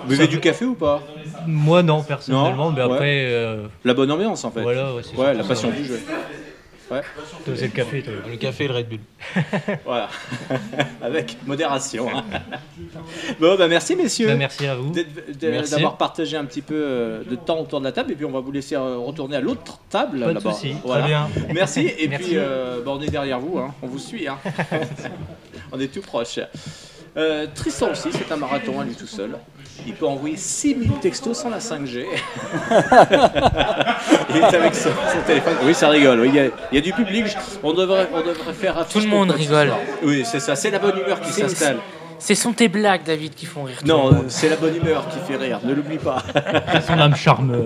Vous buvez du café ou pas? Moi, non, personnellement, Non mais Ouais. après. euh, La bonne ambiance en fait. Voilà, ouais, la passion du jeu. Ouais. Le café, toi. Le café et le Red Bull. *laughs* Voilà. *laughs* Avec modération. hein. *laughs* bon, bah merci messieurs. Bah, merci à vous. D'avoir partagé un petit peu euh, de temps autour de la table et puis on va vous laisser euh, retourner à l'autre table Pas de là-bas. souci. Voilà. Très bien. Merci et Merci. puis euh, bah, on est derrière vous, hein. on vous suit. hein. on est tout proche. Euh, Tristan aussi, c'est un marathon à lui tout seul. Il peut envoyer 6000 textos sans la 5G. *laughs* Il est avec son, son téléphone. Oui, ça rigole. oui, Il y, a, il y a du public. On devrait, on devrait faire Tout le monde rigole. Oui, c'est ça. C'est la bonne humeur qui s'installe. Ce sont tes blagues, David, qui font rire. tout Non, le monde. c'est la bonne humeur qui fait rire. Ne l'oublie pas. *laughs* Son âme charmeur.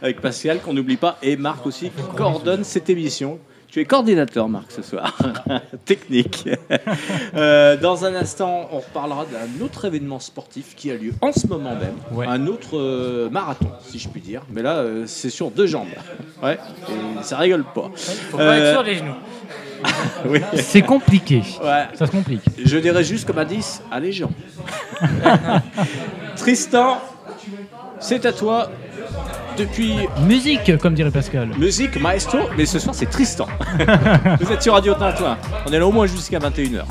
avec Pascal, qu'on n'oublie pas, et Marc aussi, qui coordonne cette émission. Tu es coordinateur, Marc, ce soir. *laughs* Technique. *laughs* Euh, dans un instant, on reparlera d'un autre événement sportif qui a lieu en ce moment même. Ouais. Un autre euh, marathon, si je puis dire. Mais là, euh, c'est sur deux jambes. Ouais, et ça rigole pas. Faut pas être sur les genoux. *laughs* oui. C'est compliqué. Ouais. Ça se complique. Je dirais juste comme indice, allez gens. Tristan, c'est à toi. Depuis Musique, comme dirait Pascal. musique maestro, mais ce soir c'est Tristan. *laughs* Vous êtes sur Radio Tintoin. On est là au moins jusqu'à 21h.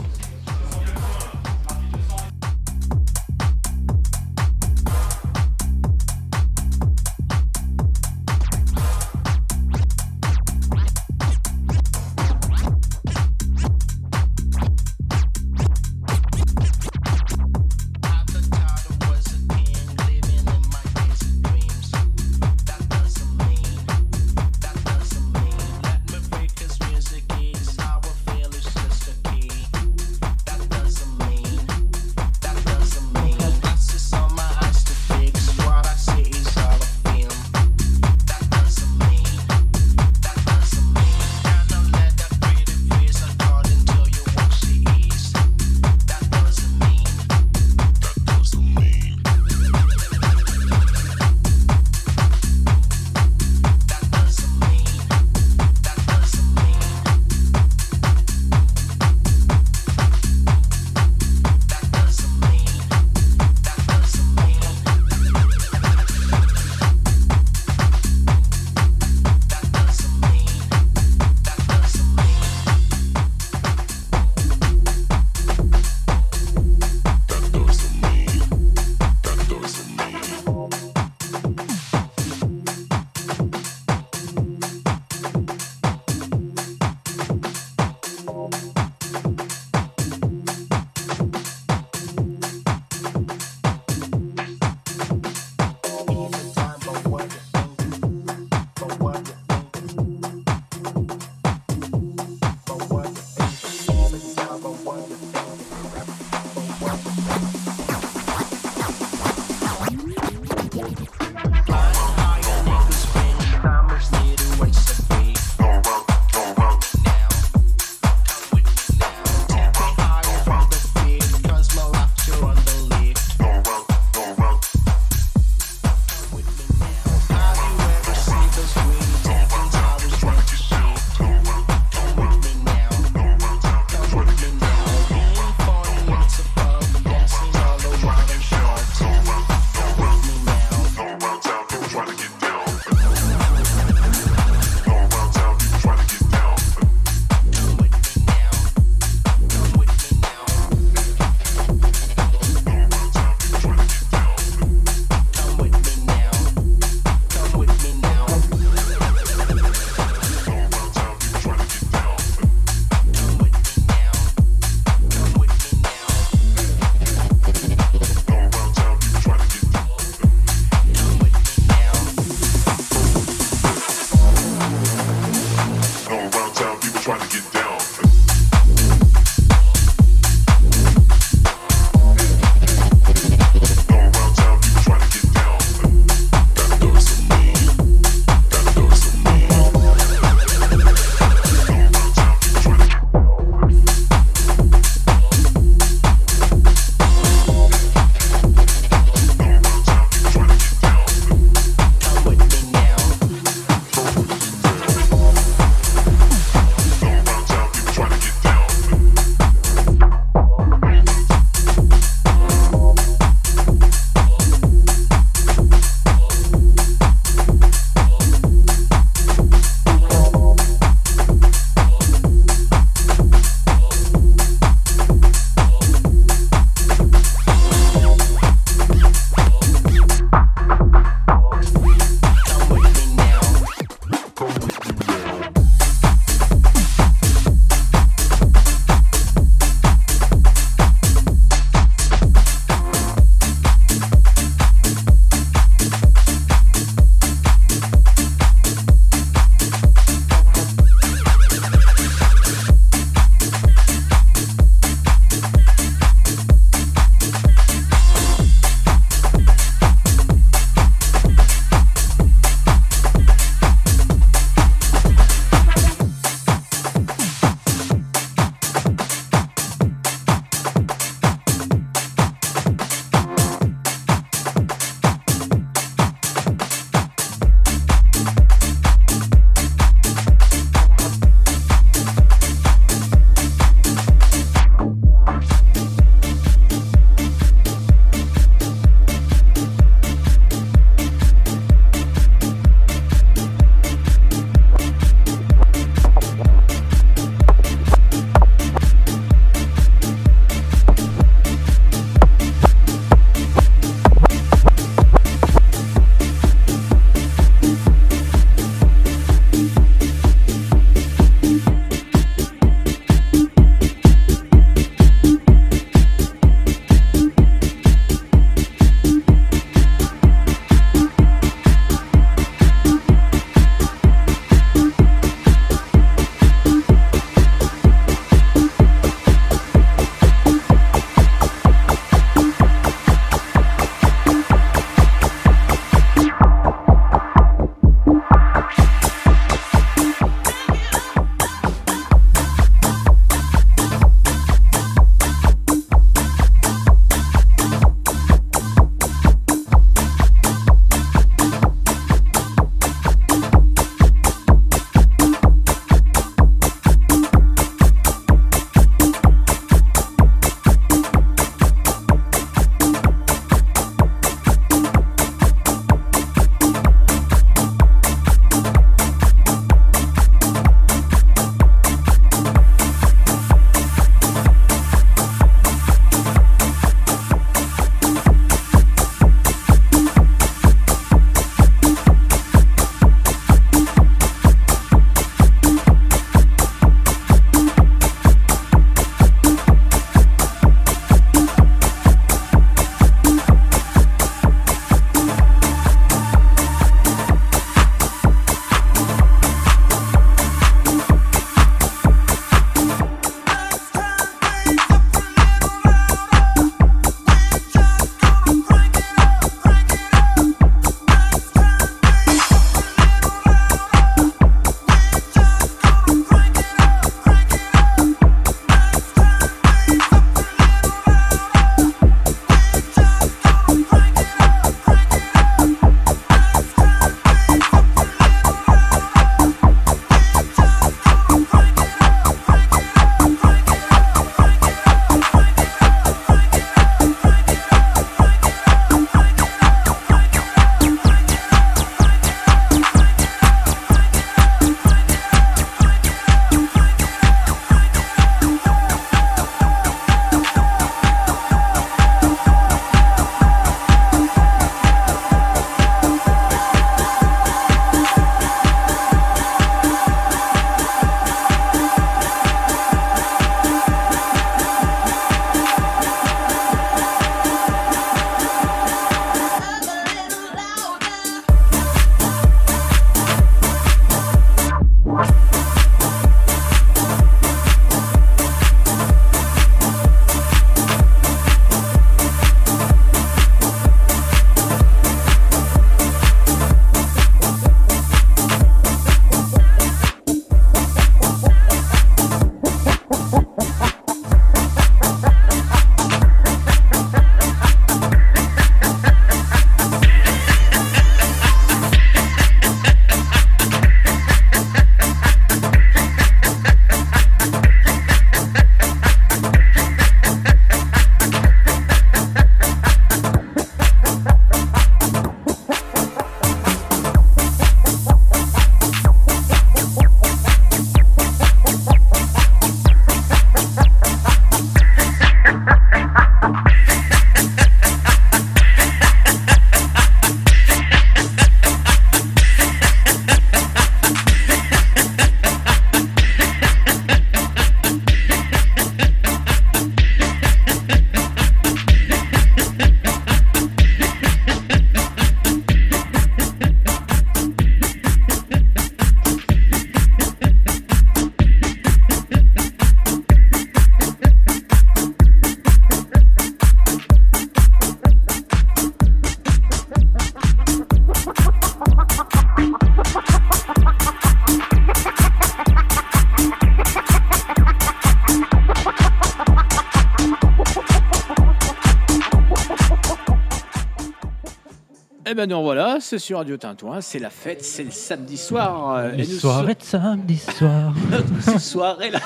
Ben non, voilà, c'est sur Radio Tintouin, c'est la fête, c'est le samedi soir. euh, et nous soirées de samedi soir. sommes- Ces soirées-là.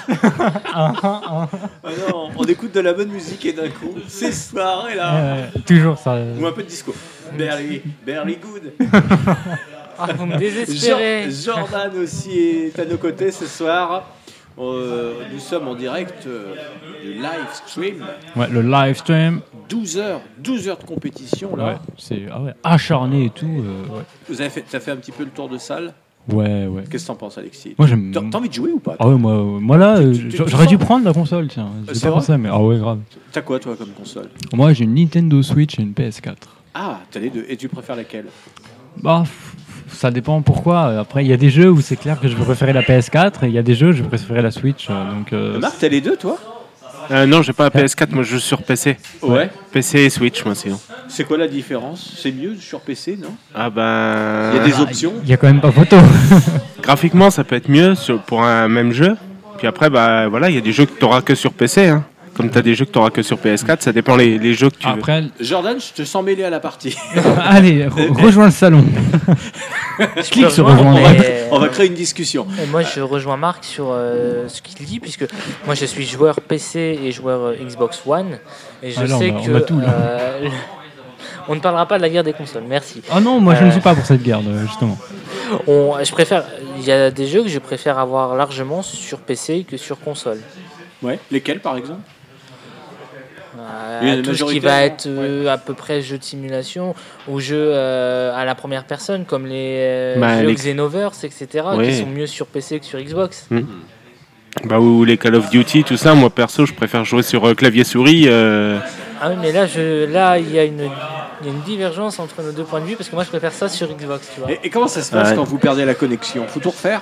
Ah, ah, ah. Non, on écoute de la bonne musique et d'un coup, ces soirées-là. Euh, toujours ça. Ou un peu de disco. Barely, barely good. *laughs* Ah, vous me désespérez. Jor- Jordan aussi est à nos côtés ce soir. Euh, nous sommes en direct euh, du live stream. Ouais, le live stream. 12 heures, 12 heures de compétition là. Ouais, c'est ah ouais, acharné et tout. euh, ouais. Vous avez fait, t'as fait un petit peu le tour de salle? Ouais, ouais. Qu'est-ce que t'en penses, Alexis? Moi, j'aime- T'as t'as envie de jouer ou pas Ah ouais, moi, euh, moi là, euh, tu- tu j'aurais dû prendre la console, tiens. J'ai C'est pas vrai pensé, mais ah ouais, grave. T'as quoi toi comme console? Moi, j'ai une Nintendo Switch et une PS4. Ah, t'as les deux. Et tu préfères laquelle Bah, ça dépend pourquoi. Après, il y a des jeux où c'est clair que je vais préférer la PS4 et il y a des jeux où je vais préférer la Switch. euh, Donc, euh, Marc, t'as les deux toi? Euh, non, j'ai pas la PS4, moi je joue sur PC. Ouais. PC et Switch, moi sinon. C'est quoi la différence? C'est mieux sur PC, non? Ah ben. Il y a des options? il y a quand même pas photo. *laughs* Graphiquement, ça peut être mieux sur- pour un même jeu. Puis après, bah voilà, il y a des jeux que tu auras que sur PC. Hein. Comme tu as des jeux que tu auras que sur PS4, ça dépend les, les jeux que tu veux. Après, Jordan, je te sens mêlé à la partie. *laughs* allez, re- rejoins le salon. *laughs* Je Clique sur rejoindre, rejoindre. mais- *laughs* On va créer une discussion. Et moi, je rejoins Marc sur euh, ce qu'il dit, puisque moi, je suis joueur PC et joueur euh, Xbox One, et je Ah on sais a- on que a tout, là. euh, on ne parlera pas de la guerre des consoles. Merci. Ah non, moi je ne suis pas pour cette guerre, justement. On, je préfère. Il y a des jeux que je préfère avoir largement sur PC que sur console. Ouais. Lesquels par exemple? Oui, la tout ce qui va être euh, à peu près jeux de simulation ou jeux euh, à la première personne comme les euh, Bah, jeux les- Xenoverse, etc. Oui. qui sont mieux sur PC que sur Xbox. Bah, ou les Call of Duty, tout ça, moi perso, je préfère jouer sur euh, clavier-souris. euh, Ah oui, mais là, je, là, il y a une, il y a une divergence entre nos deux points de vue parce que moi, je préfère ça sur Xbox, tu vois. et, et comment ça se passe Ouais. quand vous perdez la connexion? Faut tout refaire?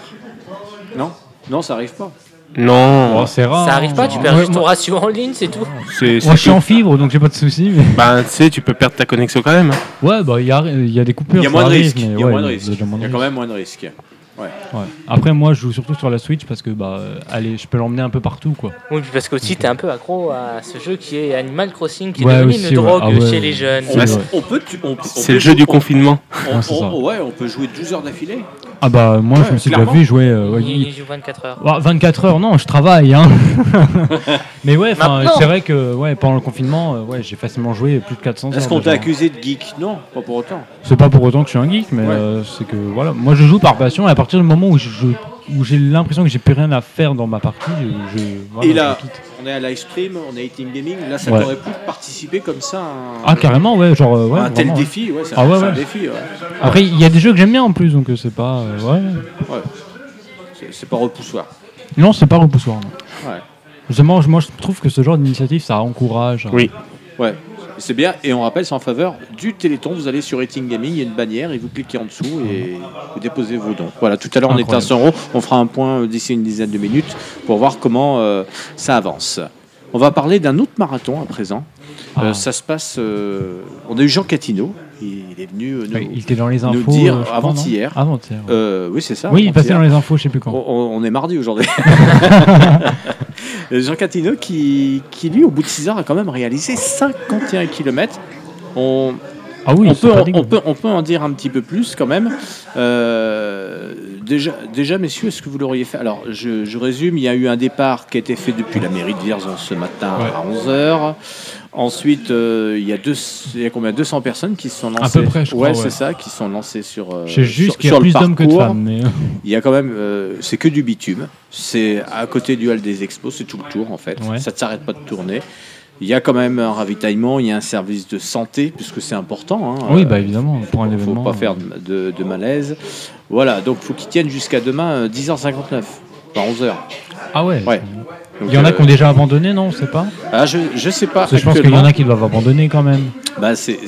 Non? Non, ça arrive pas. Non, Oh, c'est rare. ça arrive pas, tu perds Ouais, juste ton ratio en ligne, c'est tout. c'est. Moi je suis en fibre donc j'ai pas de soucis. Mais... Bah, tu sais, tu peux perdre ta connexion quand même. hein. Ouais, bah il y a, il y a des coupures. Il y a ça moins de arrive, risques. mais Il y a ouais, moins de il y a risques. déjà moins Il de y a quand risques. même moins de risques. Ouais. Ouais. Après, moi je joue surtout sur la Switch parce que bah, euh, allez, je peux l'emmener un peu partout quoi. Oui, puis parce qu'aussi, t'es un peu accro à ce jeu qui est Animal Crossing, qui est Ouais, devenu aussi, une ouais. drogue Ah ouais, chez les jeunes. On, Bah, c'est- on peut, tu- on- on C'est peut le jeu du on- confinement. on- Ouais, on- ouais, on peut jouer 12 heures d'affilée. Ah bah moi Ouais, je me suis clairement. déjà vu jouer. euh, ouais, Il joue 24 heures. Bah, 24 heures, non, je travaille. Hein. *laughs* mais ouais, c'est vrai que ouais, pendant le confinement, euh, ouais, j'ai facilement joué plus de 400 heures. Est-ce qu'on t'a déjà. accusé de geek? Non, pas pour autant. C'est pas pour autant que je suis un geek, mais Ouais. euh, c'est que voilà, moi je joue par passion et à partir du moment où je, je- où j'ai l'impression que j'ai plus rien à faire dans ma partie, je, je- voilà, Et là, je quitte. on est à live stream, on est à Eating Gaming. Là, ça Ouais. t'aurait pu participer comme ça à un, Ah carrément, ouais, genre euh, ouais, à un tel vraiment, défi. Ouais, c'est Ah un, ouais, c'est un ouais. défi. Ouais. Après, il y a des jeux que j'aime bien en plus, donc euh, c'est pas euh, ouais. Ouais. C'est- C'est pas repoussoir. Non, c'est pas repoussoir. non. Ouais. Justement, moi je trouve que ce genre d'initiative, ça encourage. Oui. Ouais. C'est bien, et on rappelle, c'est en faveur du Téléthon. Vous allez sur Rating Gaming, il y a une bannière, et vous cliquez en dessous et vous déposez vos dons. Voilà, tout à l'heure on était à Incroyable. 100 euros. On fera un point euh, d'ici une dizaine de minutes pour voir comment euh, ça avance. On va parler d'un autre marathon à présent. Euh, Ah. ça se passe. euh, on a eu Jean Catino, il, il est venu euh, nous. Il était dans les nous infos. dire euh, avant-hier. ouais. Euh, oui, c'est ça. oui, il passait dans les infos, je sais plus quand. On, on est mardi aujourd'hui. *laughs* Jean Catino qui, qui, lui, au bout de 6 heures, a quand même réalisé 51 km. On, Ah oui, on, peut, on, peut, on peut en dire un petit peu plus quand même. Euh, déjà, déjà, messieurs, est-ce que vous l'auriez fait? Alors, je, je résume. Il y a eu un départ qui a été fait depuis la mairie de Vierzon ce matin Ouais. à 11h. Ensuite, euh, il y a combien 200 personnes qui se sont lancées. À peu près, je crois, ouais, c'est ça, qui sont lancées sur. Euh, c'est juste qu'il y a plus d'hommes que de femmes. Il y a quand même, euh, c'est que du bitume. C'est à côté du hall des expos, c'est tout le tour en fait. Ça ne s'arrête pas de tourner. Il y a quand même un ravitaillement, il y a un service de santé, puisque c'est important. Hein. Oui, bah évidemment, euh, pour un événement. Il ne faut pas faire de, de malaise. Voilà, donc il faut qu'ils tiennent jusqu'à demain, 10h59. Enfin, 11 heures. Ah ouais Ouais. Il y en a euh, qui ont déjà abandonné, non On ne sait pas ah, Je ne sais pas. Je pense qu'il y en a qui doivent abandonner quand même. Bah, c'est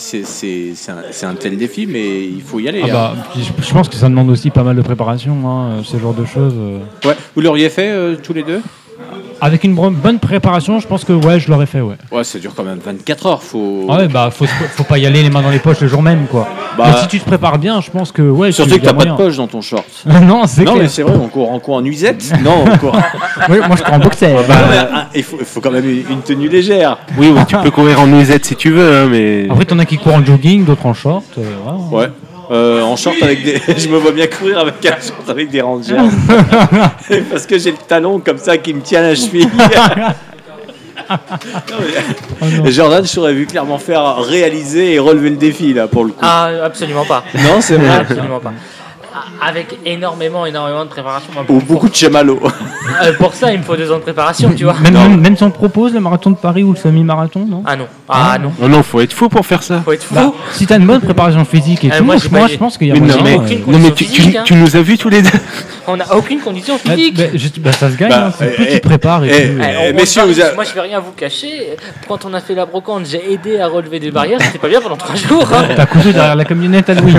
un, un, tel défi, mais il faut y aller. Ah hein. bah, je, pense que ça demande aussi pas mal de préparation, hein, ce genre de choses. Euh. Ouais. Vous l'auriez fait euh, tous les deux? Avec une bonne préparation, je pense que ouais, je l'aurais fait, ouais. Ouais, ça dure quand même 24 heures. Faut. Ah ouais, bah faut, faut pas y aller les mains dans les poches le jour même, quoi. Bah, Mais si tu te prépares bien, je pense que ouais. Surtout tu- que y a t'as pas de poche dans ton short. *laughs* non, c'est Non, clair. mais c'est vrai, on court en quoi En nuisette *laughs* Non, on court. *laughs* Oui, moi je prends en boxer. Ah, il, faut, il faut quand même une tenue légère. Oui, tu peux courir en nuisette si tu veux, hein, mais. Après, t'en as qui courent en jogging, d'autres en short. euh, voilà. Ouais. Euh, en short avec des. *laughs* Je me vois bien courir avec un short avec des rangers. *laughs* Parce que j'ai le talon comme ça qui me tient la cheville. *laughs* Non, mais- Jordan, je t'aurais vu clairement faire réaliser et relever le défi là pour le coup. Ah, absolument pas. Non, c'est vrai. Absolument pas. Ah, Avec énormément, énormément de préparation. Moi, Ou beaucoup de chamallows. *laughs* Euh, pour ça, il me faut deux ans de préparation, tu vois. Même, même, même si on te propose le marathon de Paris ou le semi-marathon, non? Ah non. Ah non. Non, non, faut être fou pour faire ça. Faut être fou. Bah, si t'as une bonne préparation physique et Euh, tout, moi, moi, j'ai moi, pas- je pense qu'il y a Mais non, moyen. mais, ouais. aucune non, mais tu, tu- physique, hein. tu nous as vus tous les deux. On n'a aucune condition Bah, physique. bah, juste- bah, ça se gagne, Bah, hein, c'est plus tu eh, te prépares et eh, plus. Eh, Eh, messieurs, on- vous a- Moi, je vais rien vous cacher. Quand on a fait la brocante, j'ai aidé à relever des barrières. C'était pas bien pendant trois jours. hein. T'as couru derrière la camionnette à Louis.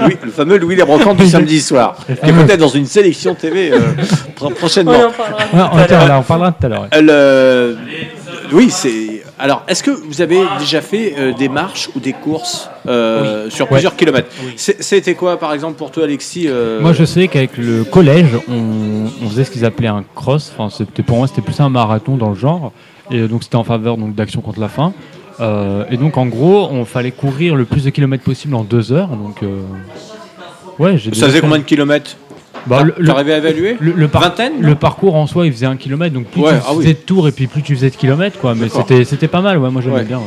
Louis- *laughs* le fameux Louis les brocantes du samedi soir. *laughs* Qui est peut-être dans une sélection TV euh, pro- prochainement. On en parlera tout Ouais, à on, l'heure. parlera, on parlera tout à l'heure. ouais. Euh, le- Oui, c'est. Alors, est-ce que vous avez déjà fait euh, des marches ou des courses euh, sur plusieurs kilomètres C'était quoi, par exemple, pour toi, Alexis euh, Moi, je sais qu'avec le collège, on, on faisait ce qu'ils appelaient un cross. Enfin, c'était pour moi, c'était plus un marathon dans le genre. Et donc, c'était en faveur donc d'action contre la faim. Et donc, en gros, on fallait courir le plus de kilomètres possible en deux heures. Donc, ouais, Ça faisait fait- combien de kilomètres Bah, le, le- à évaluer le- le par- Vingtaine le parcours en soi, il faisait un kilomètre. Donc, plus Ouais, tu ah oui. faisais de tours et puis plus tu faisais de kilomètres, quoi. Mais c'était, c'était pas mal. Ouais, moi, j'aimais Ouais. bien.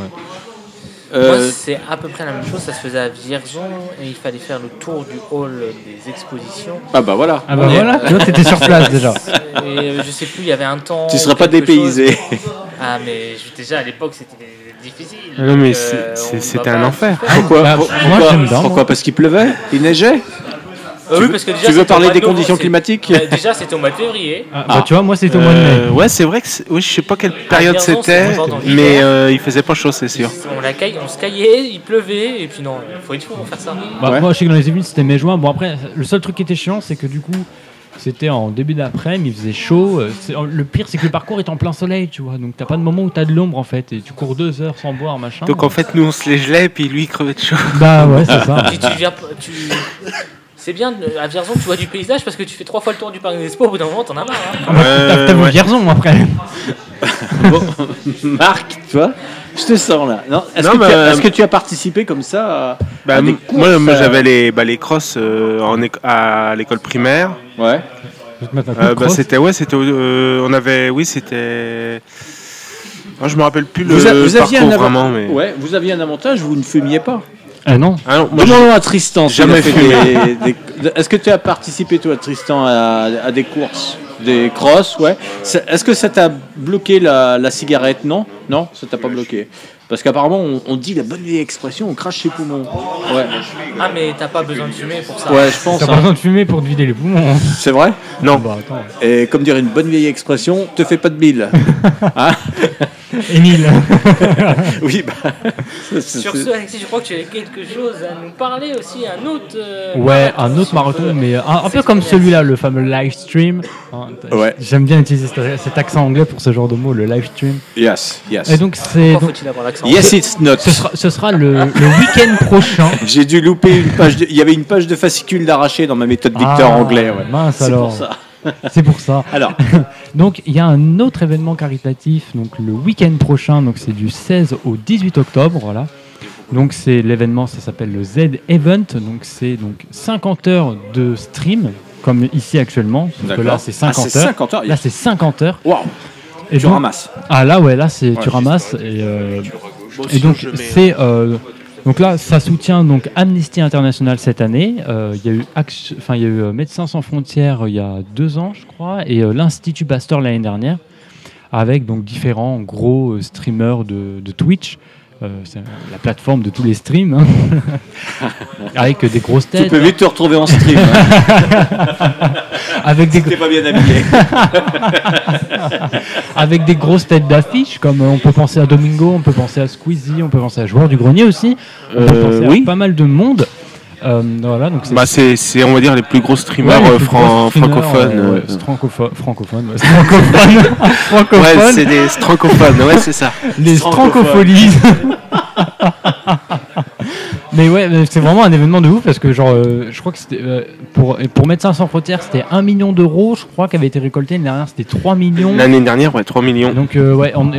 Euh, c'est à peu près la même chose. Ça se faisait à Vierzon et il fallait faire le tour du hall des expositions. Ah bah voilà. Ah bah voilà, tu vois, t'étais sur place déjà. Et euh, je sais plus, il y avait un temps. Tu serais pas dépaysé. chose. Ah, mais déjà à l'époque, c'était difficile. Ah non, mais euh, c'était un enfer. Pourquoi, Bah, pour- moi, pourquoi, j'aime bien, pourquoi moi. Parce qu'il pleuvait? Il neigeait? Euh, Tu oui, veux- parce que déjà, tu veux c'était au parler des de conditions climatiques Bah, Déjà, c'était au mois de février. Ah, bah, tu vois, moi, c'était au mois de mai. Euh, ouais, c'est vrai que. Oui, je sais pas quelle période c'était, mais euh, il faisait pas chaud, c'est sûr. On, la caille, on se caillait, il pleuvait, et puis non, il faut être fou pour faire ça. Bah, Ouais. Moi, je sais que dans les Yvelines, c'était mai-juin. Bon, après, le seul truc qui était chiant, c'est que du coup, c'était en début d'après-midi, il faisait chaud. euh, c'est- Le pire, c'est que le parcours est en plein soleil, tu vois. Donc, t'as pas de moment où t'as de l'ombre, en fait. Et tu cours deux heures sans boire, machin. Donc en fait, nous on se les gelait, puis lui il crevait de chaud. Bah ouais, *laughs* c'est ça. Tu viens, tu... C'est bien, de- à Vierzon, tu vois du paysage parce que tu fais trois fois le tour du parc des Expo, au bout d'un moment, t'en as marre. hein. Bah, T'as ouais. Vierzon après. *laughs* Bon, *laughs* Marc, tu vois Je te sens là. Non, Est-ce Non, que, bah, tu as- euh, est-ce que tu as participé comme ça à, Bah, à des m- courses moi, moi euh, j'avais les, bah, les crosses euh, en éco- à l'école primaire. Ouais. Je vais te mettre un coup Euh, de bah, c'était ouais, c'était euh, on avait oui, c'était Moi, je me rappelle plus le Vous, a- vous aviez parcours un avant- vraiment mais ouais, vous aviez un avantage, vous ne fumiez pas. Ah non. Ah non, Demandons à Tristan. Jamais fait fumé. des- des- Est-ce que tu as participé, toi, Tristan, à, à des courses Des crosses, ouais? Est-ce que ça t'a bloqué la, la cigarette? Non? Non, ça t'a pas bloqué? Parce qu'apparemment, on, on dit la bonne vieille expression on crache ses poumons. Ouais, Ah, mais t'as pas besoin de fumer pour ça. ouais je pense. T'as pas hein. besoin de fumer pour te vider les poumons. hein. C'est vrai? Non. Bah attends. Et comme dirait une bonne vieille expression, te fais pas de bile. Hein *laughs* Émile. *laughs* oui, bah. Sur ce, Alexis, je crois que tu avais quelque chose à nous parler aussi, un autre. euh, Ouais, un autre marathon, mais un, un peu comme celui-là, le fameux live stream. Hein, Ouais. J'aime bien utiliser cet, cet accent anglais pour ce genre de mot, le live stream. Yes, yes. Et donc, c'est. Pourquoi donc, faut-il avoir l'accent Yes, it's not. Ce sera, ce sera le, le week-end prochain. *laughs* J'ai dû louper une page. de- Il y avait une page de fascicule d'arraché dans ma méthode Victor Ah, anglais. Ouais. Mince C'est alors. pour ça. *laughs* C'est pour ça. Alors, *laughs* Donc, il y a un autre événement caritatif, donc le week-end prochain, donc c'est du 16 au 18 octobre, voilà. Donc c'est l'événement, ça s'appelle le Z Event, donc c'est donc 50 heures de stream, comme ici actuellement, parce que D'accord. là c'est 50 Ah, c'est heures. 50 heures. Là c'est 50 heures. Waouh, Et tu donc- ramasses. Ah là ouais, là c'est tu ramasses et, euh, donc c'est euh, donc là ça soutient donc Amnesty International cette année. Euh, Il y a eu enfin il y a eu euh, Médecins sans frontières euh, il y a deux ans je crois et euh, l'Institut Pasteur l'année dernière avec donc différents gros streamers de, de Twitch. Euh, c'est la plateforme de tous les streams hein. *laughs* avec des grosses Tu têtes peux vite te retrouver en stream. hein. *laughs* avec des pas bien habillé. *laughs* avec des grosses têtes d'affiche, comme euh, on peut penser à Domingo, on peut penser à Squeezie, on peut penser à Joueur du Grenier aussi, on peut Euh, penser oui. à pas mal de monde. Euh, voilà, donc Bah, c'est, c'est, on va dire, les plus gros streamers Ouais, les euh, plus fran- gros streamers, francophones. euh, ouais, euh. strancopho- francophones, ouais, francophones. francophones. Ouais, c'est des strancophones, ouais, c'est ça. Les strancopholies. *laughs* mais ouais, mais c'est vraiment un événement de ouf parce que genre, euh, je crois que c'était euh, pour pour Médecins sans frontières, c'était 1 million d'euros, je crois, qui avait été récolté l'année dernière, c'était 3 millions. L'année dernière, ouais, 3 millions. Donc euh, ouais, on-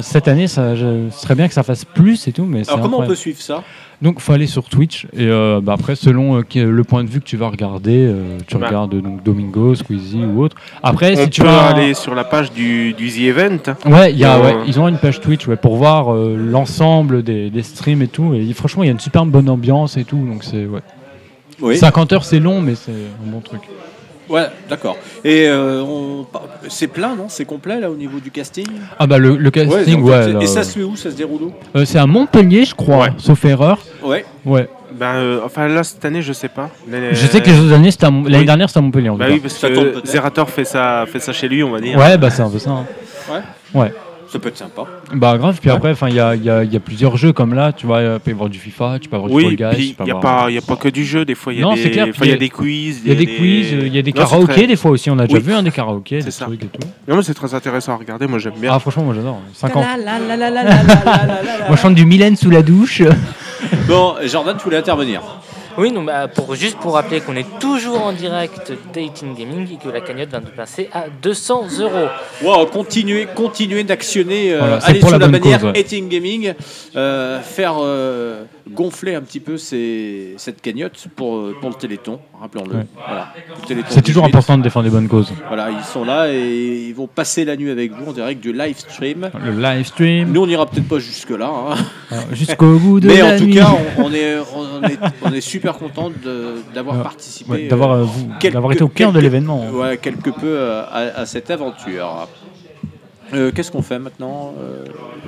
cette année, ça, je- ce serait bien que ça fasse plus et tout, mais c'est Alors comment on peut suivre ça? Donc faut aller sur Twitch et euh, bah, après selon euh, qui- le point de vue que tu vas regarder, euh, tu Bah. regardes donc Domingo, Squeezie ou autre. Après on si tu peut veux un- aller sur la page du, du The Event. Ouais, il y a, Euh, ouais, ils ont une page Twitch ouais, pour voir euh, l'ensemble des, des streams et tout. Et franchement, il y a une super bonne ambiance et tout. Donc c'est ouais. Oui. 50 heures, c'est long, mais c'est un bon truc. Ouais, d'accord. Et euh, on... c'est plein, non? C'est complet là au niveau du casting? Ah bah le, le casting, ouais. Et ça euh, se fait où? Ça se déroule où? Euh, c'est à Montpellier, je crois, Ouais. sauf erreur. Ouais. Ouais. Ben, euh, enfin, là, cette année, je sais pas. Je sais que les autres années, c'était à Mon- l'année oui. dernière, c'était à Montpellier. En Bah oui, parce Ça que. Zerator fait ça, fait ça chez lui, on va dire. Ouais, bah c'est un peu ça. hein. Ouais. Ouais ça peut être sympa. Bah grave, puis après, il y a, plusieurs jeux comme là, tu vois, euh, tu peux avoir du FIFA, tu peux avoir du Fall Guys. il n'y a, a, pas que du jeu, des fois, il y, a des quiz. Il y a des, des quiz, euh, il y a des karaokés, des fois aussi, on a déjà vu hein, des karaokés, des trucs et tout. C'est très intéressant à regarder, moi j'aime bien. Ah franchement, moi j'adore. 50. *laughs* moi je chante du Mylène sous la douche. bon, Jordan, tu voulais intervenir oui, non, bah, pour, juste pour rappeler qu'on est toujours en direct d'Ating Gaming et que la cagnotte vient de passer à 200 euros. Wow, continuez, continuez d'actionner, euh, Voilà, aller sous la la, bannière cause, ouais. Eating Gaming, euh, faire euh, gonfler un petit peu ces- cette cagnotte pour, euh, pour le Téléthon, rappelons-le. Ouais. Voilà, le Téléthon C'est toujours 18. important de défendre des bonnes causes. Voilà, ils sont là et ils vont passer la nuit avec vous en direct du live stream. Le live stream, Nous, on n'ira peut-être pas jusque-là, hein. jusqu'au bout de mais la en tout nuit. cas, on, on est, on, est, on est super content d'avoir participé, Ouais, d'avoir, euh, euh, été au cœur de l'événement. ouais, quelque peu euh, à, à cette aventure. Euh, Qu'est-ce qu'on fait maintenant euh,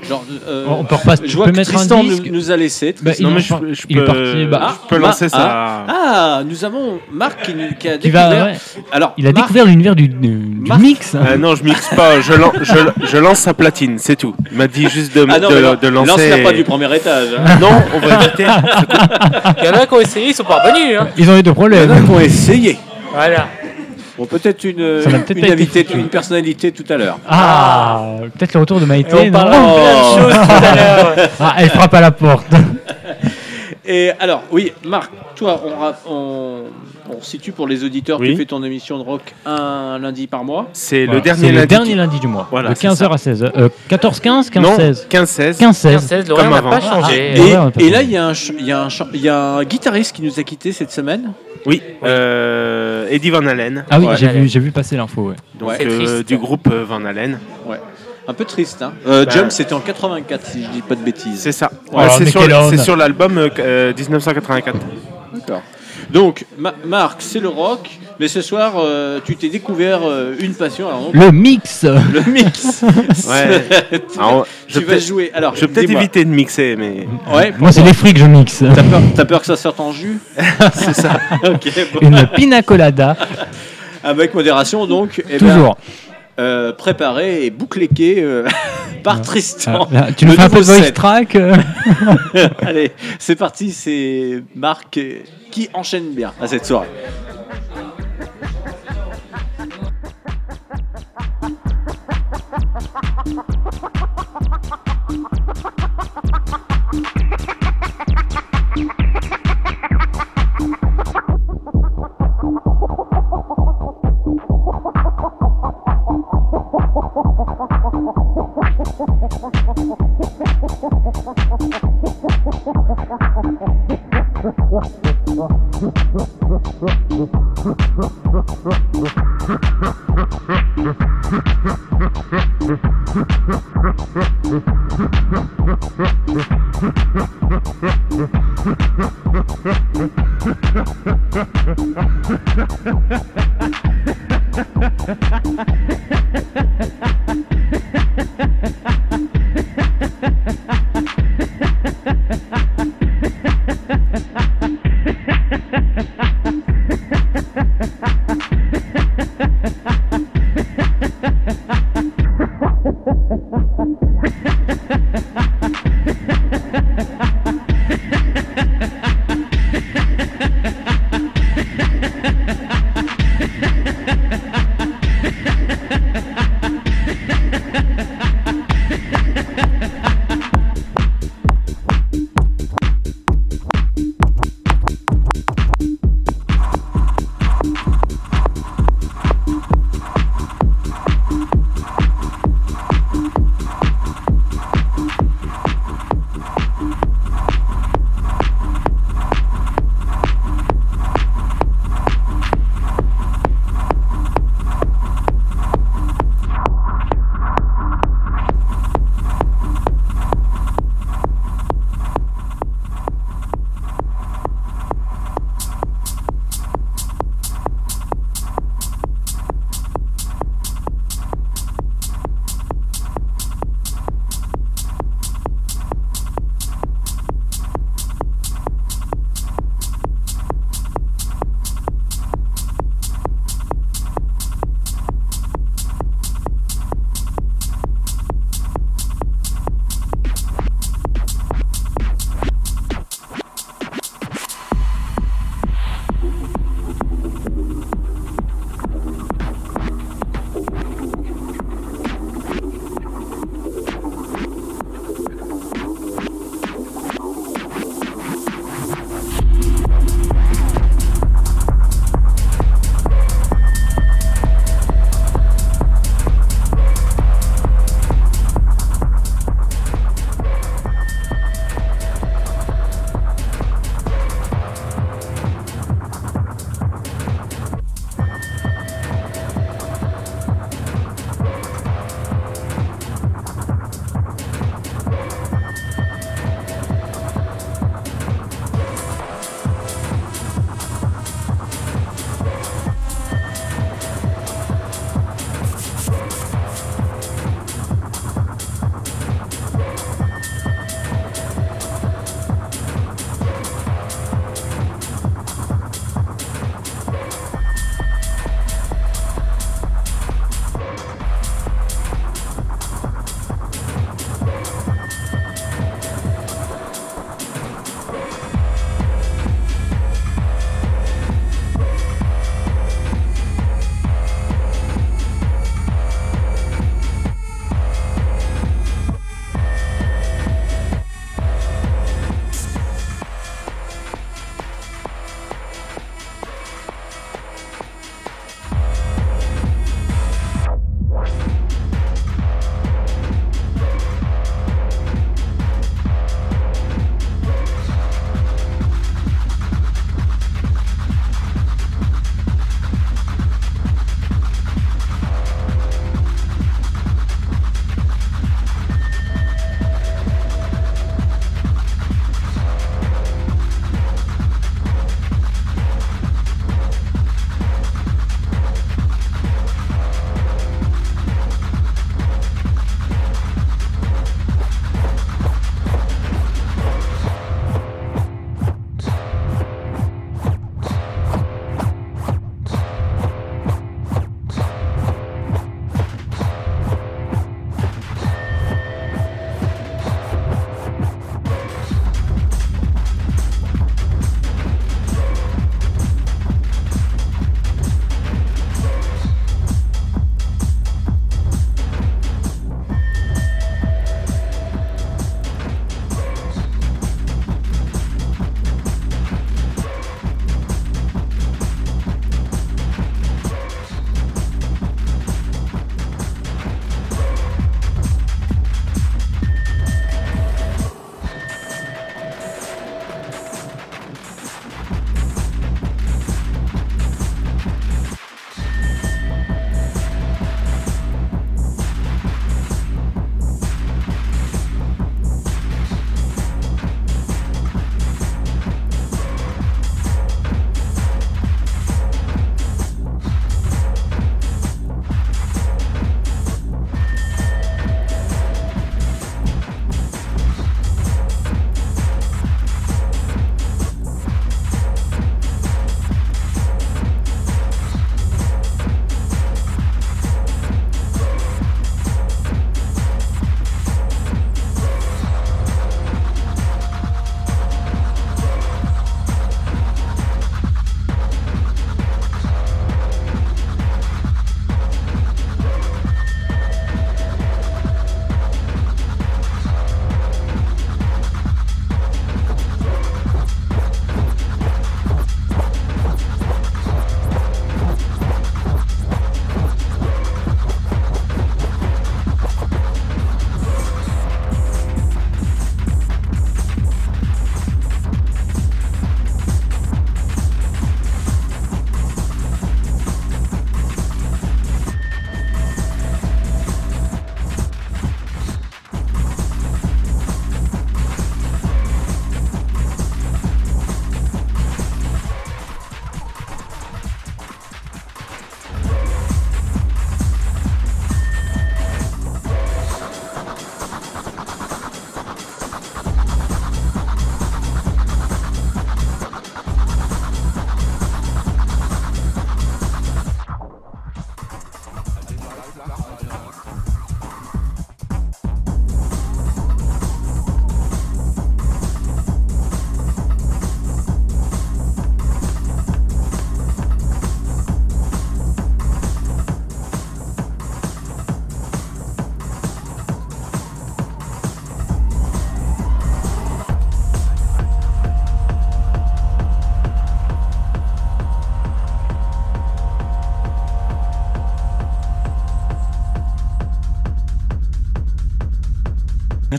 genre, euh, On peut repasser- Je vois peux que mettre Tristan nous, disque nous a laissé. Bah, mais est je peux- je il est peux- parti. bah, Ah, je peux lancer Ma- ça. Ah, nous avons Marc qui, a qui découvert. va, ouais. Alors, Il a Marc- découvert l'univers du, du, mix. Euh, non, je mixe pas, je, lan- je, je lance sa platine, c'est tout. Il m'a dit juste de, Ah non, de, non, de lancer. lance-la pas du premier étage. hein. Non, on va éviter. *laughs* Il y en a qui ont essayé, ils sont pas revenus. Hein. Ils ont eu des Il y en a problèmes. qui ont essayé. Voilà. Bon, peut-être une, personnalité tout à l'heure. Ah, peut-être le retour de Et Maïté. on non parlera de plein de choses tout à l'heure. *laughs* Ah, elle frappe à la porte. Et alors, oui, Marc, toi, on, on situe pour les auditeurs, Oui. tu fais ton émission de rock un lundi par mois. C'est Voilà, le dernier lundi. le dernier lundi du mois. Voilà, de c'est 15h à 16h. Euh, 14-15 Non, 15-16 15-16. 15-16. 16, l'horaire Comme n'a avant. pas changé. Et, ouais, t'a et là, il y, a un ch- il y, a un ch- il y a un guitariste qui nous a quittés cette semaine. Oui, euh, Eddie Van Halen. Ah oui, Ouais. j'ai vu, j'ai vu passer l'info. Ouais. Donc Ouais. Euh, du groupe euh, Van Halen. Un peu triste, hein. Euh, Bah, Jump, c'était en 84, si je dis pas de bêtises. C'est ça. Oh, Ouais, c'est sur, l'album euh, euh, 1984. D'accord. Donc, Ma- Marc, c'est le rock, mais ce soir, euh, tu t'es découvert euh, une passion. Alors, donc, Le mix *laughs* le mix. *laughs* Ouais. *laughs* Alors, je tu vas jouer. Alors, je vais peut-être éviter de mixer, mais Ouais, Moi, c'est les fruits que je mixe. T'as peur, t'as peur que ça sorte en jus c'est ça. Ok, bon. Une pina colada, Avec modération, donc. eh ben, toujours. Euh, préparé et boucléqué euh, *laughs* par ah, Tristan. Ah, tu nous fais un peu de track euh *laughs* Allez, c'est parti, c'est Marc qui enchaîne bien à cette soirée. Ha ha ha!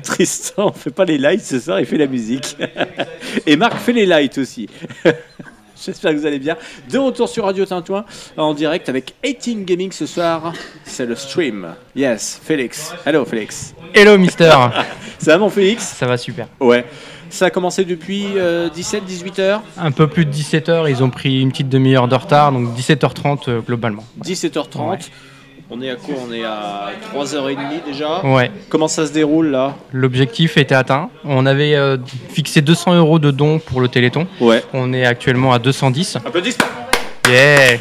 Tristan fait pas les lights ce soir, il fait la musique. Et Marc fait les lights aussi. *laughs* J'espère que vous allez bien. De retour sur Radio Tintouin en direct avec 18 Gaming ce soir. C'est le stream. Yes, Félix. Hello Félix. Hello Mister. *laughs* Ça va mon Félix? Ça va super. Ouais. Ça a commencé depuis 17-18 heures? Un peu plus de 17h, ils ont pris une petite demi-heure de retard, donc 17h30 euh, globalement. 17h30. Ouais. On est à quoi On est à 3h30 déjà. Ouais. Comment ça se déroule là L'objectif était atteint. On avait euh, fixé 200 euros de dons pour le Téléthon. Ouais. On est actuellement à 210. Applaudissements Yeah